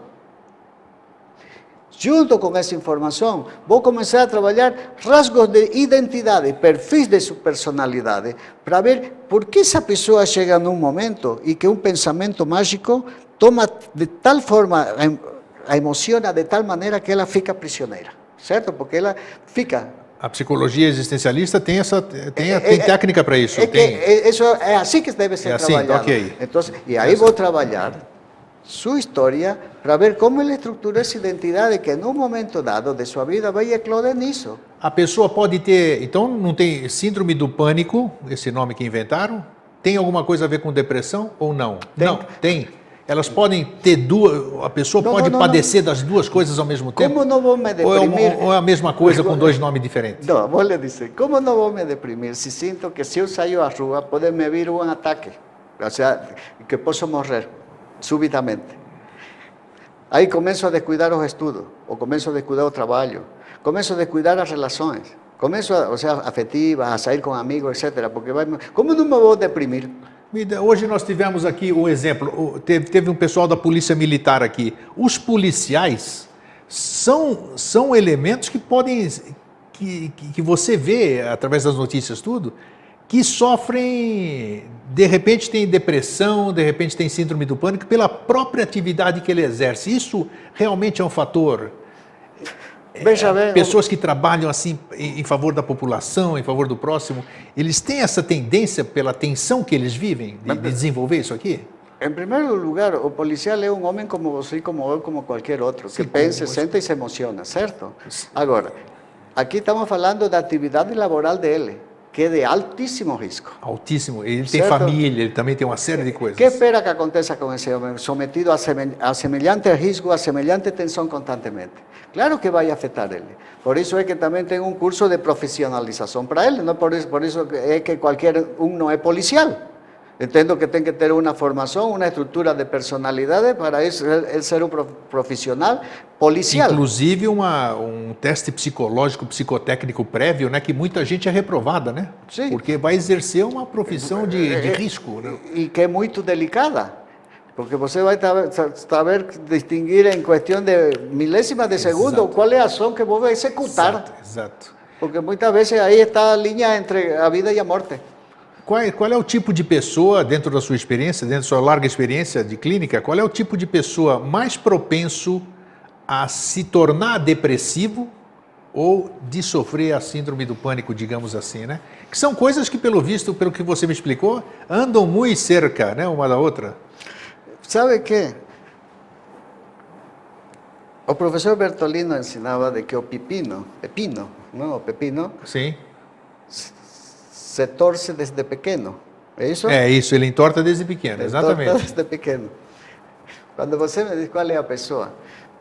Junto com essa informação, vou começar a trabalhar rasgos de identidade, perfis de sua personalidade, para ver por que essa pessoa chega num momento e que um pensamento mágico toma de tal forma, a em- a emociona de tal maneira que ela fica prisioneira, certo? Porque ela fica A psicologia existencialista tem essa tem, É- tem é- técnica para isso. É tem. é- isso é assim que deve ser É assim, trabalhado. ok. Então, e aí vou trabalhar sua história para ver como ele estrutura essa identidade que num momento dado de sua vida vai eclodir nisso. A pessoa pode ter, então não tem síndrome do pânico, esse nome que inventaram? Tem alguma coisa a ver com depressão ou não? Tem. Não, tem. Elas podem ter duas, a pessoa Não, pode não, não, padecer das duas coisas ao mesmo tempo? Como não vou me é, deprimir? ou é a mesma coisa com dois nomes diferentes? Não, vou lhe dizer, como não vou me deprimir se sinto que se eu saio à rua pode me vir um ataque, ou seja, que posso morrer subitamente. Aí começo a descuidar os estudos, ou começo a descuidar o trabalho, começo a descuidar as relações, começo, a, ou seja, afetivas, a sair com amigos, etc. Porque vai, como não me vou deprimir? Hoje nós tivemos aqui um exemplo. o- Teve, um pessoal da Polícia Militar aqui. Os policiais são, são elementos que podem. Que, que você vê através das notícias, tudo, que sofrem. De repente tem depressão, de repente tem síndrome do pânico, pela própria atividade que ele exerce. Isso realmente é um fator. Veja bem, Pessoas que trabalham assim em, favor da população, em favor do próximo, eles têm essa tendência pela tensão que eles vivem de, de desenvolver isso aqui? Em primeiro lugar, o policial é um homem como você, como eu, como qualquer outro, que Sim, pensa, sente e se emociona, certo? Agora, aqui estamos falando da atividade laboral dele, que é de altíssimo risco. Altíssimo. Ele tem Certo. família, ele também tem uma série de coisas. que espera que aconteça com esse homem sometido a, seme- a semelhante risco, a semelhante tensão constantemente? Claro que vai afetar ele. Por isso é que também tem um curso de profissionalização para ele, não por isso, por isso é que qualquer um não é policial. Entendo que tem que ter uma formação, uma estrutura de personalidade para ele ser um pro- profissional policial. Inclusive uma, um teste psicológico, psicotécnico prévio, né, que muita gente é reprovada, né? Sim. Porque vai exercer uma profissão de, de risco. Né? e que é muito delicada, porque você vai saber, saber distinguir em questão de milésimas de segundo Exato. qual é a ação que vou executar, Exato, exato. porque muitas vezes aí está a linha entre a vida e a morte. Qual é, qual é o tipo de pessoa, dentro da sua experiência, dentro da sua larga experiência de clínica, qual é o tipo de pessoa mais propenso a se tornar depressivo ou de sofrer a síndrome do pânico, digamos assim, né? Que são coisas que, pelo visto, pelo que você me explicou, andam muito cerca, né, uma da outra. Sabe que O professor Bertolino ensinava de que o pepino, pepino, não, o pepino, Sim. Se torce desde pequeno. É isso? É isso, ele entorta desde pequeno, exatamente. torce desde pequeno. Quando você me diz qual é a pessoa,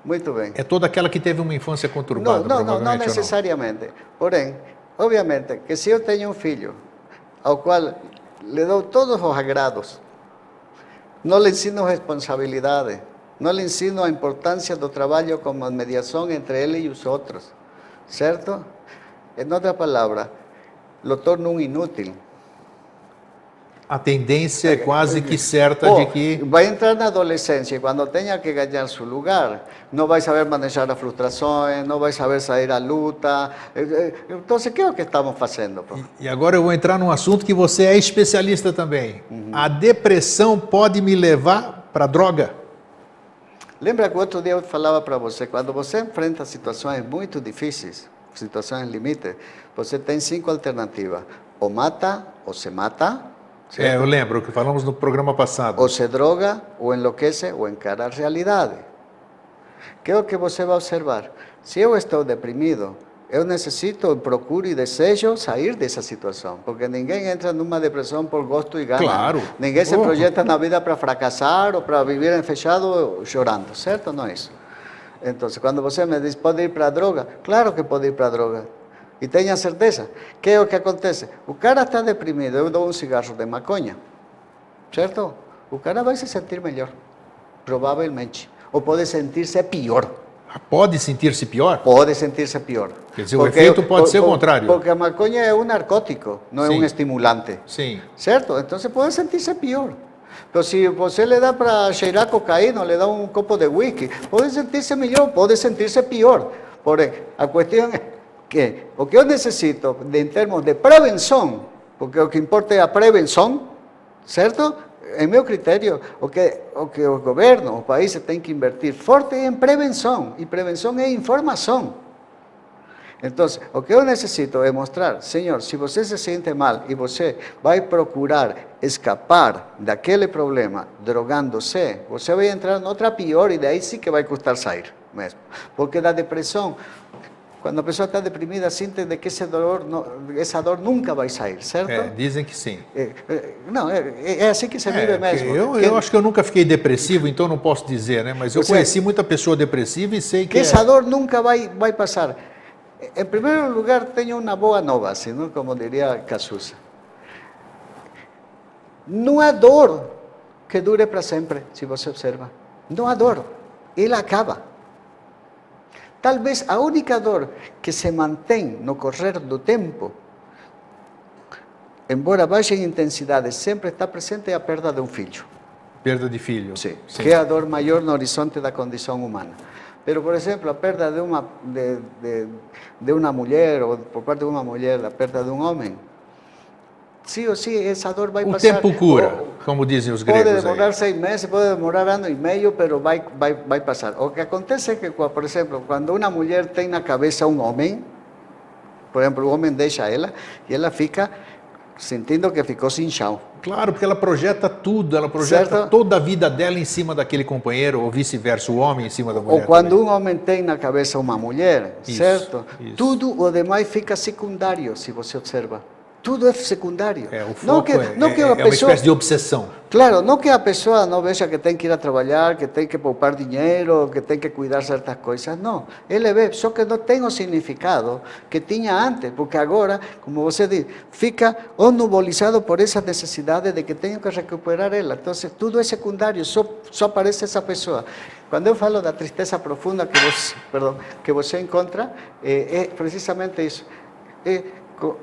muito bem. É toda aquela que teve uma infância Não, conturbada, não, não, não necessariamente. Porém, obviamente, que se eu tenho um filho ao qual lhe dou todos os agrados, não lhe ensino responsabilidade, não lhe ensino a importância do trabalho como mediação entre ele e os outros, certo? Em outra palavra, lo torno um inútil. A tendência é quase que certa Ou de que vai entrar na adolescência e quando tenha que ganhar seu lugar, não vai saber manejar as frustrações, não vai saber sair à luta. Eh, eh, Então, o que é o que estamos fazendo? pô? E agora eu vou entrar num assunto que você é especialista também. A depressão pode me levar para droga? Lembra que outro dia eu falava para você, quando você enfrenta situações muito difíceis, situações limite, você tem cinco alternativas. Ou mata, ou se mata, É, eu lembro que falamos no programa passado. ou se droga, ou enlouquece, ou encara a realidade. Que é o que você vai observar? Se eu estou deprimido, eu necessito, procuro e desejo sair dessa situação, porque ninguém entra numa depressão por gosto e gana. Claro. Ninguém se Oh. projeta na vida para fracassar ou para viver fechado chorando, certo? Não é isso. Então, quando você me diz, pode ir para a droga? Claro que pode ir para a droga. E tenha certeza. Que é o que acontece? O cara está deprimido, eu dou um cigarro de maconha, certo? O cara vai se sentir melhor, provavelmente. Ou pode sentir-se pior. Pode sentir-se pior? Pode sentir-se pior. Quer dizer, o efeito pode ser o contrário. Porque a maconha é um narcótico, não é Sim. um estimulante. Sim. Certo? Então você pode sentir-se pior. Pero se você le dá para cheirar cocaína, le dá um copo de whisky, pode sentir-se melhor, pode sentir-se pior. Porém, a questão é que o que eu necessito, de, em termos de prevenção, porque o que importa é a prevenção, certo? Em meu critério, o que o, que o governo, o país tem que invertir forte em prevenção, e prevenção é informação. Então, o que eu necessito é mostrar, Senhor, se você se sente mal e você vai procurar escapar daquele problema drogando-se, você vai entrar noutra pior e daí sim que vai custar sair mesmo. Porque da depressão, quando a pessoa está deprimida, sente de que esse não- essa dor nunca vai sair, certo? É, dizem que sim. É, não, é, é assim que se vive É, mesmo. eu, que, eu acho que eu nunca fiquei depressivo, então não posso dizer, né? Mas eu conheci muita pessoa depressiva e sei que. que é- essa dor nunca vai, vai passar. Em primeiro lugar, tenho uma boa nova, assim, não? como diria Casusa. Não há dor que dure para sempre, se você observa. Não há dor. Ela acaba. Talvez a única dor que se mantém no correr do tempo, embora baixa em intensidade, sempre está presente é a perda de um filho. Perda de filho. Sim, que é a dor maior no horizonte da condição humana. Pero, por exemplo, a perda de uma, de, de, de uma mulher, ou por parte de uma mulher, a perda de um homem, sim ou sim, essa dor vai O passar. tempo cura, Ou- como dizem os Pode gregos. demorar Aí. seis meses, pode demorar ano e meio, pero vai, vai, vai passar. O que acontece é que, por exemplo, quando uma mulher tem na cabeça um homem, por exemplo, o homem deixa ela e ela fica sentindo que ficou sem chão. Claro, porque ela projeta tudo, ela projeta Certo. toda a vida dela em cima daquele companheiro, ou vice-versa, o homem em cima da mulher. Ou quando também. um homem tem na cabeça uma mulher, Isso, certo? isso. Tudo o demais fica secundário, se você observa. Tudo é secundário. É, o foco não que, não que é- a é uma pessoa, espécie de obsessão. Claro, não que a pessoa não veja que tem que ir a trabalhar, que tem que poupar dinheiro, que tem que cuidar certas coisas. Não. Ele vê, só que não tem o significado que tinha antes, porque agora, como você diz, fica onubolizado por essa necessidade de que tenho que recuperar ela. Então, tudo é secundário, só, só aparece essa pessoa. Quando eu falo da tristeza profunda que você, perdão, que você encontra, é, é precisamente isso. É,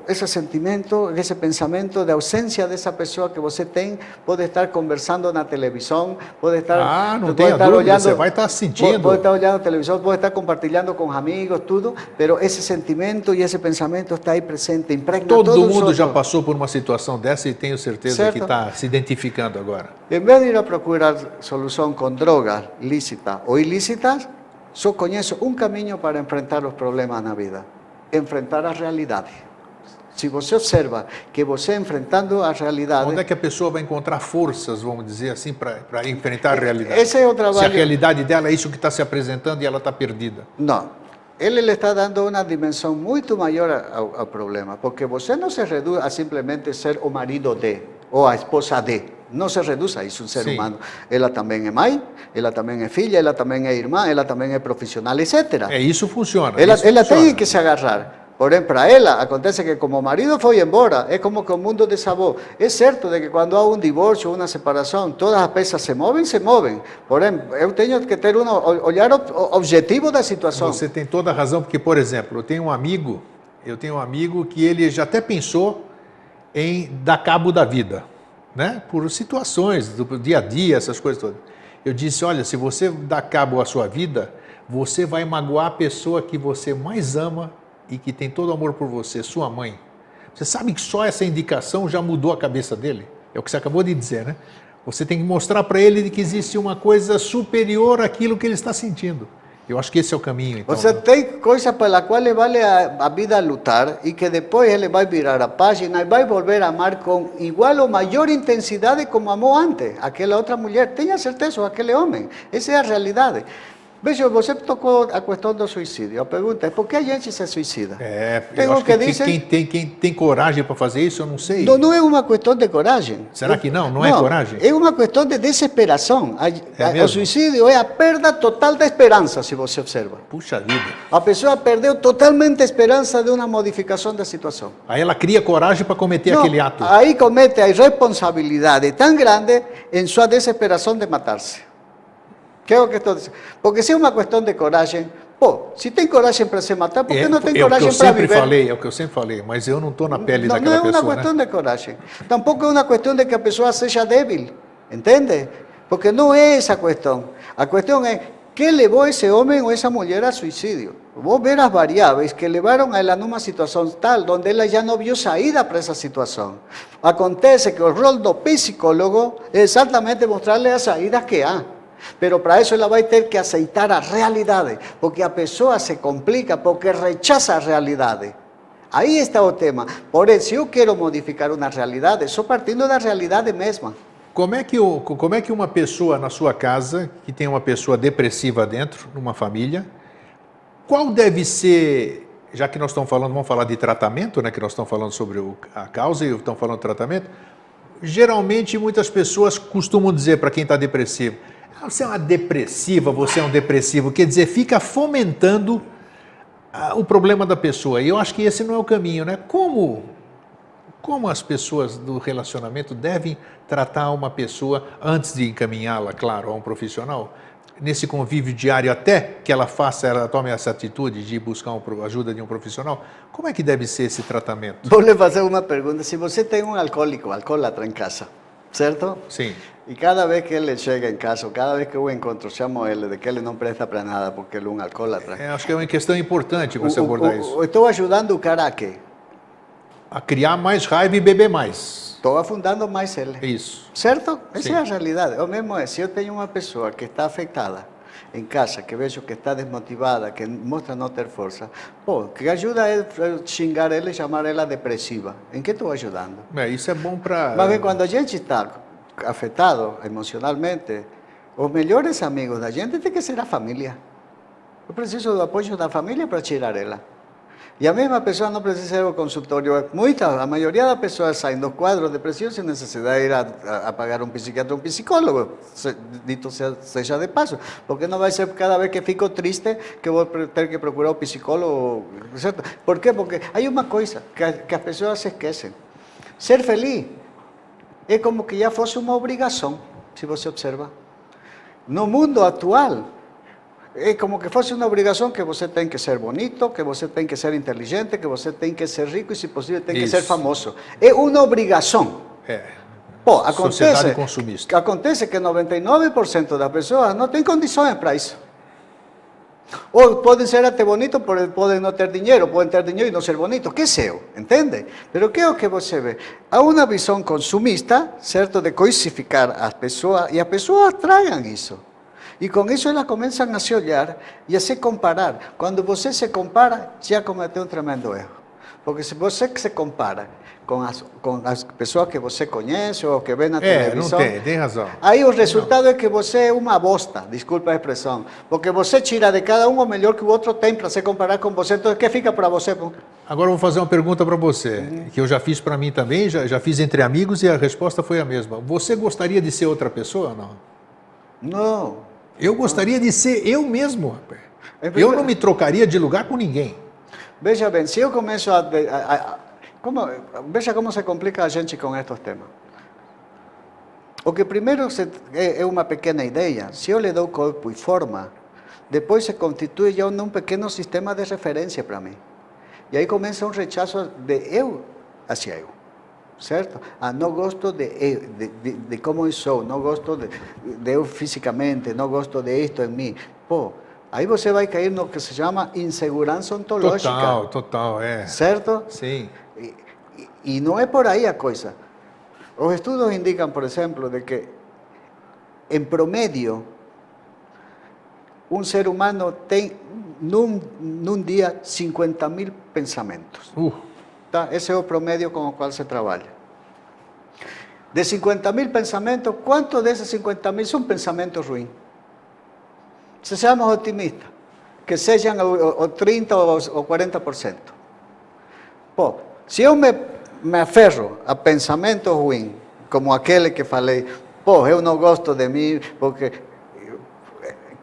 esse sentimento, esse pensamento de ausência dessa pessoa que você tem, pode estar conversando na televisão, pode estar, Ah, não estar dúvida, olhando, você vai estar sentindo. Pode, estar olhando televisão, pode estar compartilhando com amigos, tudo, pero esse sentimento e esse pensamento está aí presente, impregna Todo todos os mundo já passou por uma situação dessa e tenho certeza Certo. que está se identificando agora. Em vez de ir a procurar solução com drogas lícitas ou ilícitas, só conheço um caminho para enfrentar os problemas na vida: enfrentar a realidade. Se você observa que você enfrentando a realidade. Onde é que a pessoa vai encontrar forças, vamos dizer assim, para enfrentar a realidade? Esse é o trabalho. Se a realidade dela é isso que está se apresentando e ela está perdida. Não. Ele le está dando uma dimensão muito maior ao, ao problema, porque você não se reduz a simplesmente ser o marido de ou a esposa de. Não se reduz a isso um ser Sim. humano. Ela também é mãe, ela também é filha, ela também é irmã, ela também é profissional, etc. É isso funciona. Ela, isso ela funciona. tem que se agarrar. Porém, para ela, acontece que como o marido foi embora, é como que o mundo desabou. É certo de que quando há um divórcio, uma separação, todas as peças se movem, se movem. Porém, eu tenho que ter um olhar ob- objetivo da situação. Você tem toda a razão, porque, por exemplo, eu tenho um amigo, eu tenho um amigo que ele já até pensou em dar cabo da vida, né? Por situações do dia a dia, essas coisas todas. Eu disse, olha, se você dá cabo à sua vida, você vai magoar a pessoa que você mais ama e que tem todo amor por você, sua mãe. Você sabe que só essa indicação já mudou a cabeça dele? É o que você acabou de dizer, né? Você tem que mostrar para ele que existe uma coisa superior àquilo que ele está sentindo. Eu acho que esse é o caminho, então. Você né? tem coisas pela qual le vale a, a vida lutar e que depois ele vai virar a página e vai volver a amar com igual ou maior intensidade como amou antes aquela outra mulher. Tenha certeza, aquele homem. Essa é a realidade. Veja, você tocou a questão do suicídio. A pergunta é por que a gente se suicida? É, Tem um que que, quem- dizem- quem, tem, quem tem coragem para fazer isso, eu não sei. Não, não é uma questão de coragem. Será que não? Não é coragem? É uma questão de desesperação. Mesmo? o suicídio é a perda total da esperança, se você observa. Puxa vida. A pessoa perdeu totalmente a esperança de uma modificação da situação. Aí ela cria coragem para cometer Não, aquele ato. Aí comete a irresponsabilidade tão grande em sua desesperação de matar-se. Que é o que estou dizendo. Porque se é uma questão de coragem, pô, se tem coragem para se matar, por que é, não tem é coragem para viver? falei, é o que eu sempre falei, mas eu não estou na pele Não, não daquela é uma pessoa, questão né? de coragem. Tampouco é uma questão de que a pessoa seja débil. Entende? Porque não é essa a questão. A questão é que levou esse homem ou essa mulher a suicídio. Vou ver as variáveis que levaram a ela numa situação tal, onde ela já não viu saída para essa situação. Acontece que o rol do psicólogo é exatamente mostrar-lhe as saídas que há. Pero para isso ela vai ter que aceitar a realidade, porque a pessoa se complica porque rechaza a realidade. Aí está o tema. Porém, se eu quero modificar uma realidade, só partindo da realidade mesma. Como é, que o, como é que uma pessoa na sua casa, que tem uma pessoa depressiva dentro, numa família, qual deve ser, já que nós estamos falando, vamos falar de tratamento, né, que nós estamos falando sobre o- a causa e estamos falando de tratamento, geralmente muitas pessoas costumam dizer para quem está depressivo, "Ah, você é uma depressiva, você é um depressivo, quer dizer, fica fomentando ah, o problema da pessoa. E eu acho que esse não é o caminho, né? Como como as pessoas do relacionamento devem tratar uma pessoa antes de encaminhá-la, claro, a um profissional? Nesse convívio diário, até que ela faça, ela tome essa atitude de buscar pro- ajuda de um profissional, como é que deve ser esse tratamento? Vou lhe fazer uma pergunta. Se você tem um alcoólico, alcoólatra em casa, certo? Sim. E cada vez que ele chega em casa, ou cada vez que eu encontro, chamo ele de que ele não presta para nada porque ele é um alcoólatra. É, acho que é uma questão importante você o- abordar o- isso. Estou ajudando o cara a quê? A criar mais raiva e beber mais. Estou afundando mais ele. Isso. Certo? Essa Sim. é a realidade. O mesmo é, se eu tenho uma pessoa que está afetada em casa, que vejo que está desmotivada, que mostra não ter força, pô, que ajuda é xingar ela e chamar ela depressiva. Em que estou ajudando? É, isso é bom para. Mas quando a gente está afetado emocionalmente, os melhores amigos da gente tem que ser a família. Eu preciso do apoio da família para tirar ela. E a mesma pessoa não precisa ir ao consultório. Muita, a maioria das pessoas saem dos quadros depressivos sem necessidade de ir a, a, a pagar um psiquiatra ou um psicólogo, se, dito se- seja de passo. Porque não vai ser cada vez que fico triste que vou ter que procurar um psicólogo. Certo? Por quê? Porque há uma coisa que, que as pessoas se esquecem. Ser feliz é como que já fosse uma obrigação, se você observa. No mundo atual, é como que fosse uma obrigação que você tem que ser bonito, que você tem que ser inteligente, que você tem que ser rico e, se possível, tem que ser famoso. É uma obrigação. É. Pô, acontece, consumista. acontece que 99% das pessoas não têm condições para isso. Ou podem ser até bonitos, podem não ter dinheiro, podem ter dinheiro e não ser bonitos, que seu, entende? Pero que é o que você vê? Há uma visão consumista, certo, de coisificar as pessoas, e as pessoas tragam isso. E com isso elas começam a se olhar e a se comparar. Quando você se compara, já cometeu um tremendo erro. Porque se você que se compara com as, com as pessoas que você conhece ou que vê na É, não televisão, tem, tem razão. aí o resultado é que você é uma bosta, desculpa a expressão, porque você tira de cada um o melhor que o outro tem para se comparar com você, então o que fica para você? Agora eu vou fazer uma pergunta para você, Uhum. que eu já fiz para mim também, já, já fiz entre amigos e a resposta foi a mesma. Você gostaria de ser outra pessoa ou não? Não. Eu gostaria de ser eu mesmo, rapaz. É Eu não me trocaria de lugar com ninguém. Veja bem, se eu começo a, a- a- como, veja como se complica a gente com estes temas. O que primeiro se- é, é uma pequena ideia. Se eu lhe dou corpo e forma, depois se constitui já num pequeno sistema de referência para mim. E aí começa um rechaço de eu hacia eu. Certo? Ah, não gosto de, eu, de, de, de como eu sou, não gosto de, de eu fisicamente, não gosto de isto em mim. Pô, aí você vai cair no que se chama insegurança ontológica. Total, total, é. Certo? Sim. E, e- e não é por aí a coisa. Os estudos indicam, por exemplo, de que, em promédio, um ser humano tem, num, num dia, 50 mil pensamentos. Uh, Tá? Esse é o promédio com o qual se trabalha. De 50 mil pensamentos, quantos desses 50 mil são pensamentos ruins? Se seamos otimistas, que sejam o, o 30 ou o 40%. Pô, se eu me, me aferro a pensamentos ruins, como aquele que falei, pô, eu não gosto de mim, porque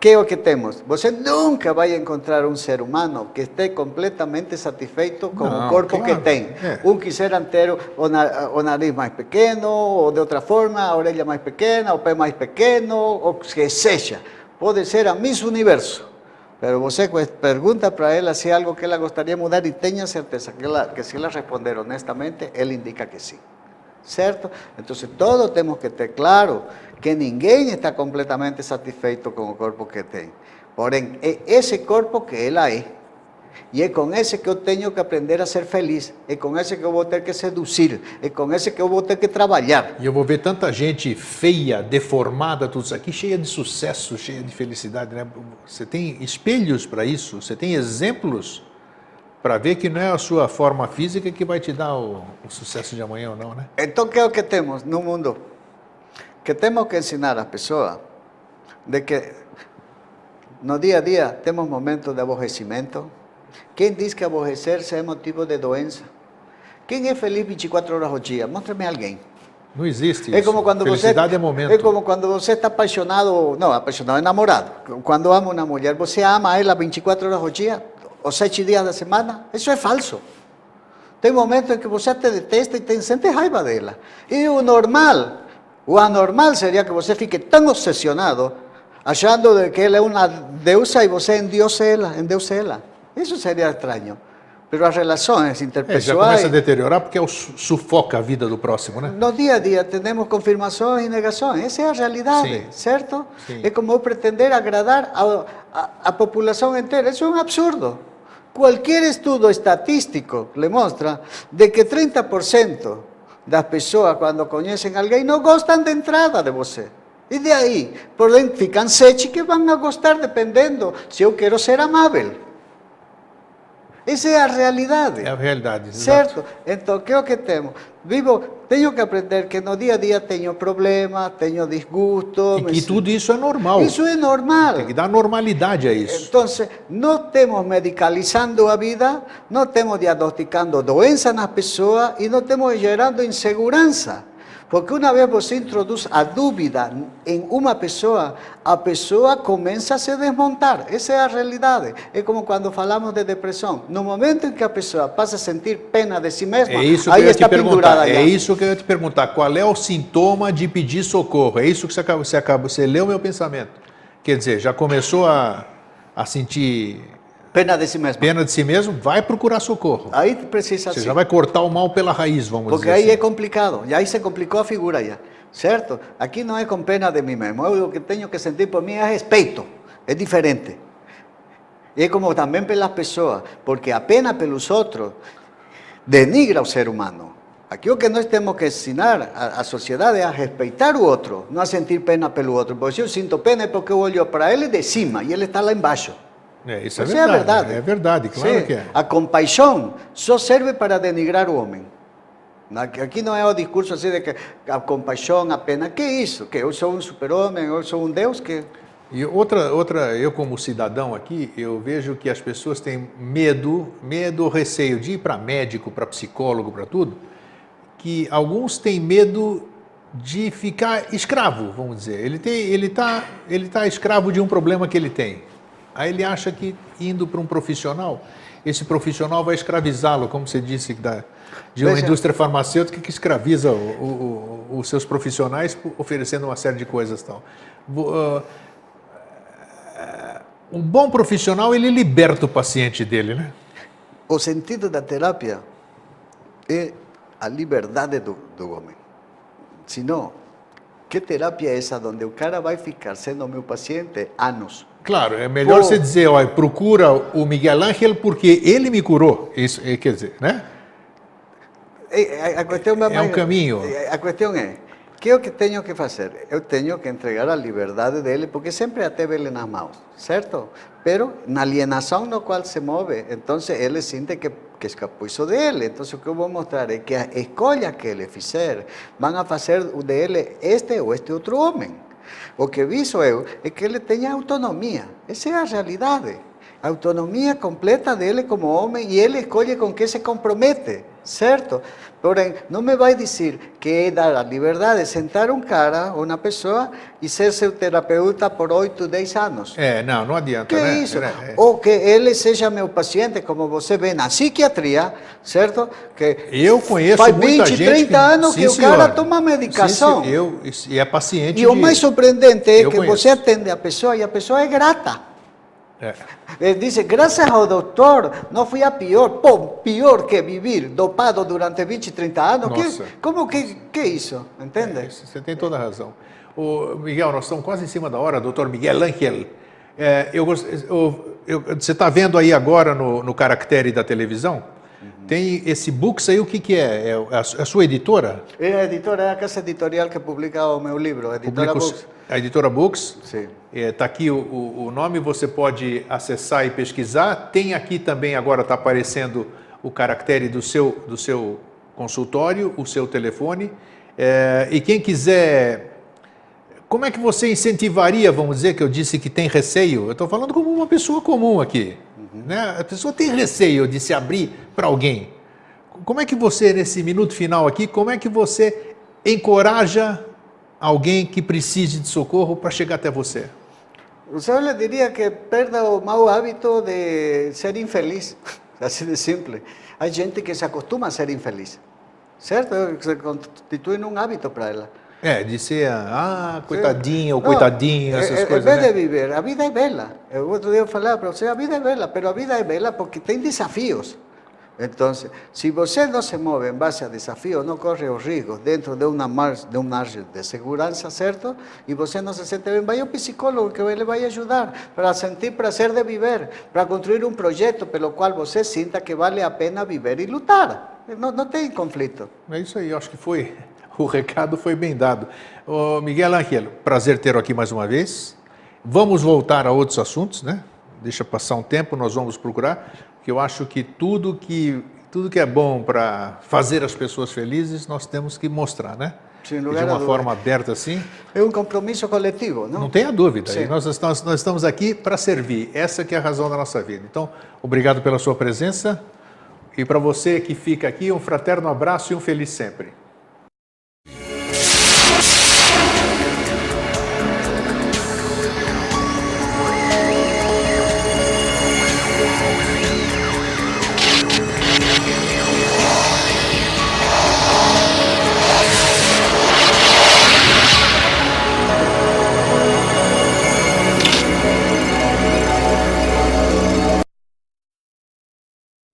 que é o que temos? Você nunca vai encontrar um ser humano que esteja completamente satisfeito com Não, o corpo claro, que tem. é. Um quisera ter o, na- o nariz mais pequeno, ou de outra forma, a orelha mais pequena, o pé mais pequeno, o que seja. Pode ser a Miss Universo. Pero você pergunta para ela se é algo que ela gostaria de mudar e tenha certeza que, ela, que se ela responder honestamente, ele indica que sim. Certo? Então, todos temos que ter claro que ninguém está completamente satisfeito com o corpo que tem. Porém, é esse corpo que ela é. E é com esse que eu tenho que aprender a ser feliz. É com esse que eu vou ter que seduzir. É com esse que eu vou ter que trabalhar. e eu vou ver tanta gente feia, deformada, tudo isso aqui, cheia de sucesso, cheia de felicidade, né? Você tem espelhos para isso? Você tem exemplos para ver que não é a sua forma física que vai te dar o, o sucesso de amanhã ou não, né? Então, que é o que temos no mundo? Que temos que ensinar às pessoas de que no dia a dia temos momentos de aborrecimento. Quem diz que aborrecer-se é motivo de doença? Quem é feliz 24 horas ao dia? Mostre-me alguém. Não existe É isso. como quando Felicidade você é momento. é como quando você está apaixonado, não, apaixonado, enamorado. Quando ama uma mulher, você ama ela 24 horas ao dia, ou 7 dias da semana? Isso é falso. Tem momentos em que você até detesta e tem, sente raiva dela. E o normal, o anormal seria que você fique tão obsessionado, achando de que ela é uma deusa e você endeusa ela, endeusa ela. Isso seria estranho. Mas as relações É, já interpessoais... começa a deteriorar porque é sufoca a vida do próximo, né? No dia a dia temos confirmações e negações, essa é a realidade, Sim. certo? Sim. É como pretender agradar a, a, a população inteira, isso é um absurdo. Qualquer estudo estatístico le mostra de que 30% das pessoas quando conhecem alguém não gostam de entrada de você. E de aí, porém, ficam sete que vão a gostar dependendo se eu quero ser amável. Essa é a realidade. É a realidade. exato. Certo? Então, que é o que temos? Vivo, tenho que aprender que no dia a dia tenho problemas, tenho desgustos. E que si- tudo isso é normal. Isso é normal. Tem que dar normalidade a isso. Então, não temos medicalizando a vida, não temos diagnosticando doença nas pessoas e não temos gerando insegurança. Porque uma vez você introduz a dúvida em uma pessoa, a pessoa começa a se desmontar. Essa é a realidade. É como quando falamos de depressão. No momento em que a pessoa passa a sentir pena de si mesma, É isso que aí eu ia te está pendurada perguntar. já. É isso que eu ia te perguntar. Qual é o sintoma de pedir socorro? É isso que você acaba, você acaba, você leu meu pensamento. Quer dizer, já começou a, a sentir Pena de si mesma. pena de si mesmo, vai procurar socorro. Aí precisa Você sim. já vai cortar o mal pela raiz, vamos Porque dizer aí é assim. complicado, e aí se complicou a figura já, certo? Aqui não é com pena de mim mesmo, eu o que tenho que sentir por mim é respeito, é diferente. E é como também pelas pessoas, porque a pena pelos outros denigra o ser humano. Aqui o que nós temos que ensinar a sociedade é a respeitar o outro, não a sentir pena pelo outro. Porque se eu sinto pena é porque eu olho para ele de cima e ele está lá embaixo. É, isso é Isso é verdade. verdade. É verdade, claro Sim, que é. A compaixão só serve para denigrar o homem. Aqui não é o discurso assim de que a compaixão, a pena. Que isso? Que eu sou um super-homem, eu sou um Deus que. E outra, outra, eu como cidadão aqui, eu vejo que as pessoas têm medo, medo ou receio de ir para médico, para psicólogo, para tudo, que alguns têm medo de ficar escravo, vamos dizer. Ele tem, ele tá, ele tá escravo de um problema que ele tem. Aí ele acha que indo para um profissional, esse profissional vai escravizá-lo, como você disse da de uma indústria farmacêutica que escraviza o- o- o- os seus profissionais oferecendo uma série de coisas tal. Vo- ah, um bom profissional, ele liberta o paciente dele, né? O sentido da terapia é a liberdade do, do homem. Senão, que terapia é essa onde o cara vai ficar sendo meu paciente anos? Claro, é melhor Pô. você dizer, olha, procura o Miguel Ángel porque ele me curou. Isso, é, quer dizer, né? É, a- a questão É um caminho. é, A questão é, que é o que tenho que fazer? Eu tenho que entregar a liberdade dele, porque sempre a teve ele nas mãos, certo? Pero na alienação no qual se move, então ele sente que, que isso dele. Então o que eu vou mostrar é que as escolhas que ele fizer vão a fazer dele este ou este outro homem. O que viso eu é que ele tenha autonomia. Essa é a realidade. A autonomia completa dele como homem e ele escolhe com que se compromete, certo? Porém, não me vai dizer que é dar a liberdade de sentar um cara ou uma pessoa e ser seu terapeuta por 8, 10 anos. É, não, não adianta, Que né? isso? É, é. Ou que ele seja meu paciente, como você vê na psiquiatria, certo? Que Eu conheço faz muita 20, gente 30 anos sim, que o cara toma medicação. sim, eu, e é paciente E o de- mais surpreendente é Eu que conheço. você atende a pessoa e a pessoa é grata. É. Ele diz, graças ao doutor, não fui a pior. Pô, pior que viver dopado durante 20, 30 anos. Nossa. Que, como que, que é isso? Entende? É, você tem toda a razão. O Miguel, nós estamos quase em cima da hora, doutor Miguel Angel. É, eu, eu- eu- você está vendo aí agora no, no Caractere da televisão? Tem esse books aí, o que, que é? É a, su- a sua editora? É a editora, é a casa editorial que publica o meu livro, a editora Publica os- Books. A editora Books? Sim. Está aqui o, o- o nome, você pode acessar e pesquisar. Tem aqui também, agora está aparecendo o caractere do seu, do seu consultório, o seu telefone. É, e quem quiser. Como é que você incentivaria, vamos dizer, que eu disse que tem receio? Eu estou falando como uma pessoa comum aqui. Né? A pessoa tem receio de se abrir para alguém. Como é que você, nesse minuto final aqui, como é que você encoraja alguém que precise de socorro para chegar até você? Eu lhe diria que perda o mau hábito de ser infeliz, [LAUGHS] assim de simples. Há gente que se acostuma a ser infeliz, certo? Se constitui num hábito para ela. É, de ser, ah, coitadinha ou Não, coitadinho, essas eh, eh, coisas, Em vez né? de viver, a vida é bela. Eu outro dia eu falava para você, a vida é bela, mas a vida é bela porque tem desafios. Então, se você não se move em base a desafios, não corre os riscos dentro de uma margem, de um margem de segurança, certo? E você não se sente bem, vai ao psicólogo que ele vai ajudar para sentir prazer de viver, para construir um projeto pelo qual você sinta que vale a pena viver e lutar. Não, não tem conflito. É isso aí, acho que foi, [LAUGHS] o recado foi bem dado. Ô, Miguel Angel, prazer tê-lo aqui mais uma vez. Vamos voltar a outros assuntos, né? Deixa passar um tempo, nós vamos procurar, porque eu acho que tudo que, tudo que é bom para fazer as pessoas felizes, nós temos que mostrar, né? Sem E lugar de uma forma aberta assim, É um compromisso coletivo, não? não tenha dúvida. Nós, estamos, nós estamos aqui para servir. Essa que é a razão da nossa vida. Então, obrigado pela sua presença. E para você que fica aqui, um fraterno abraço e um feliz sempre.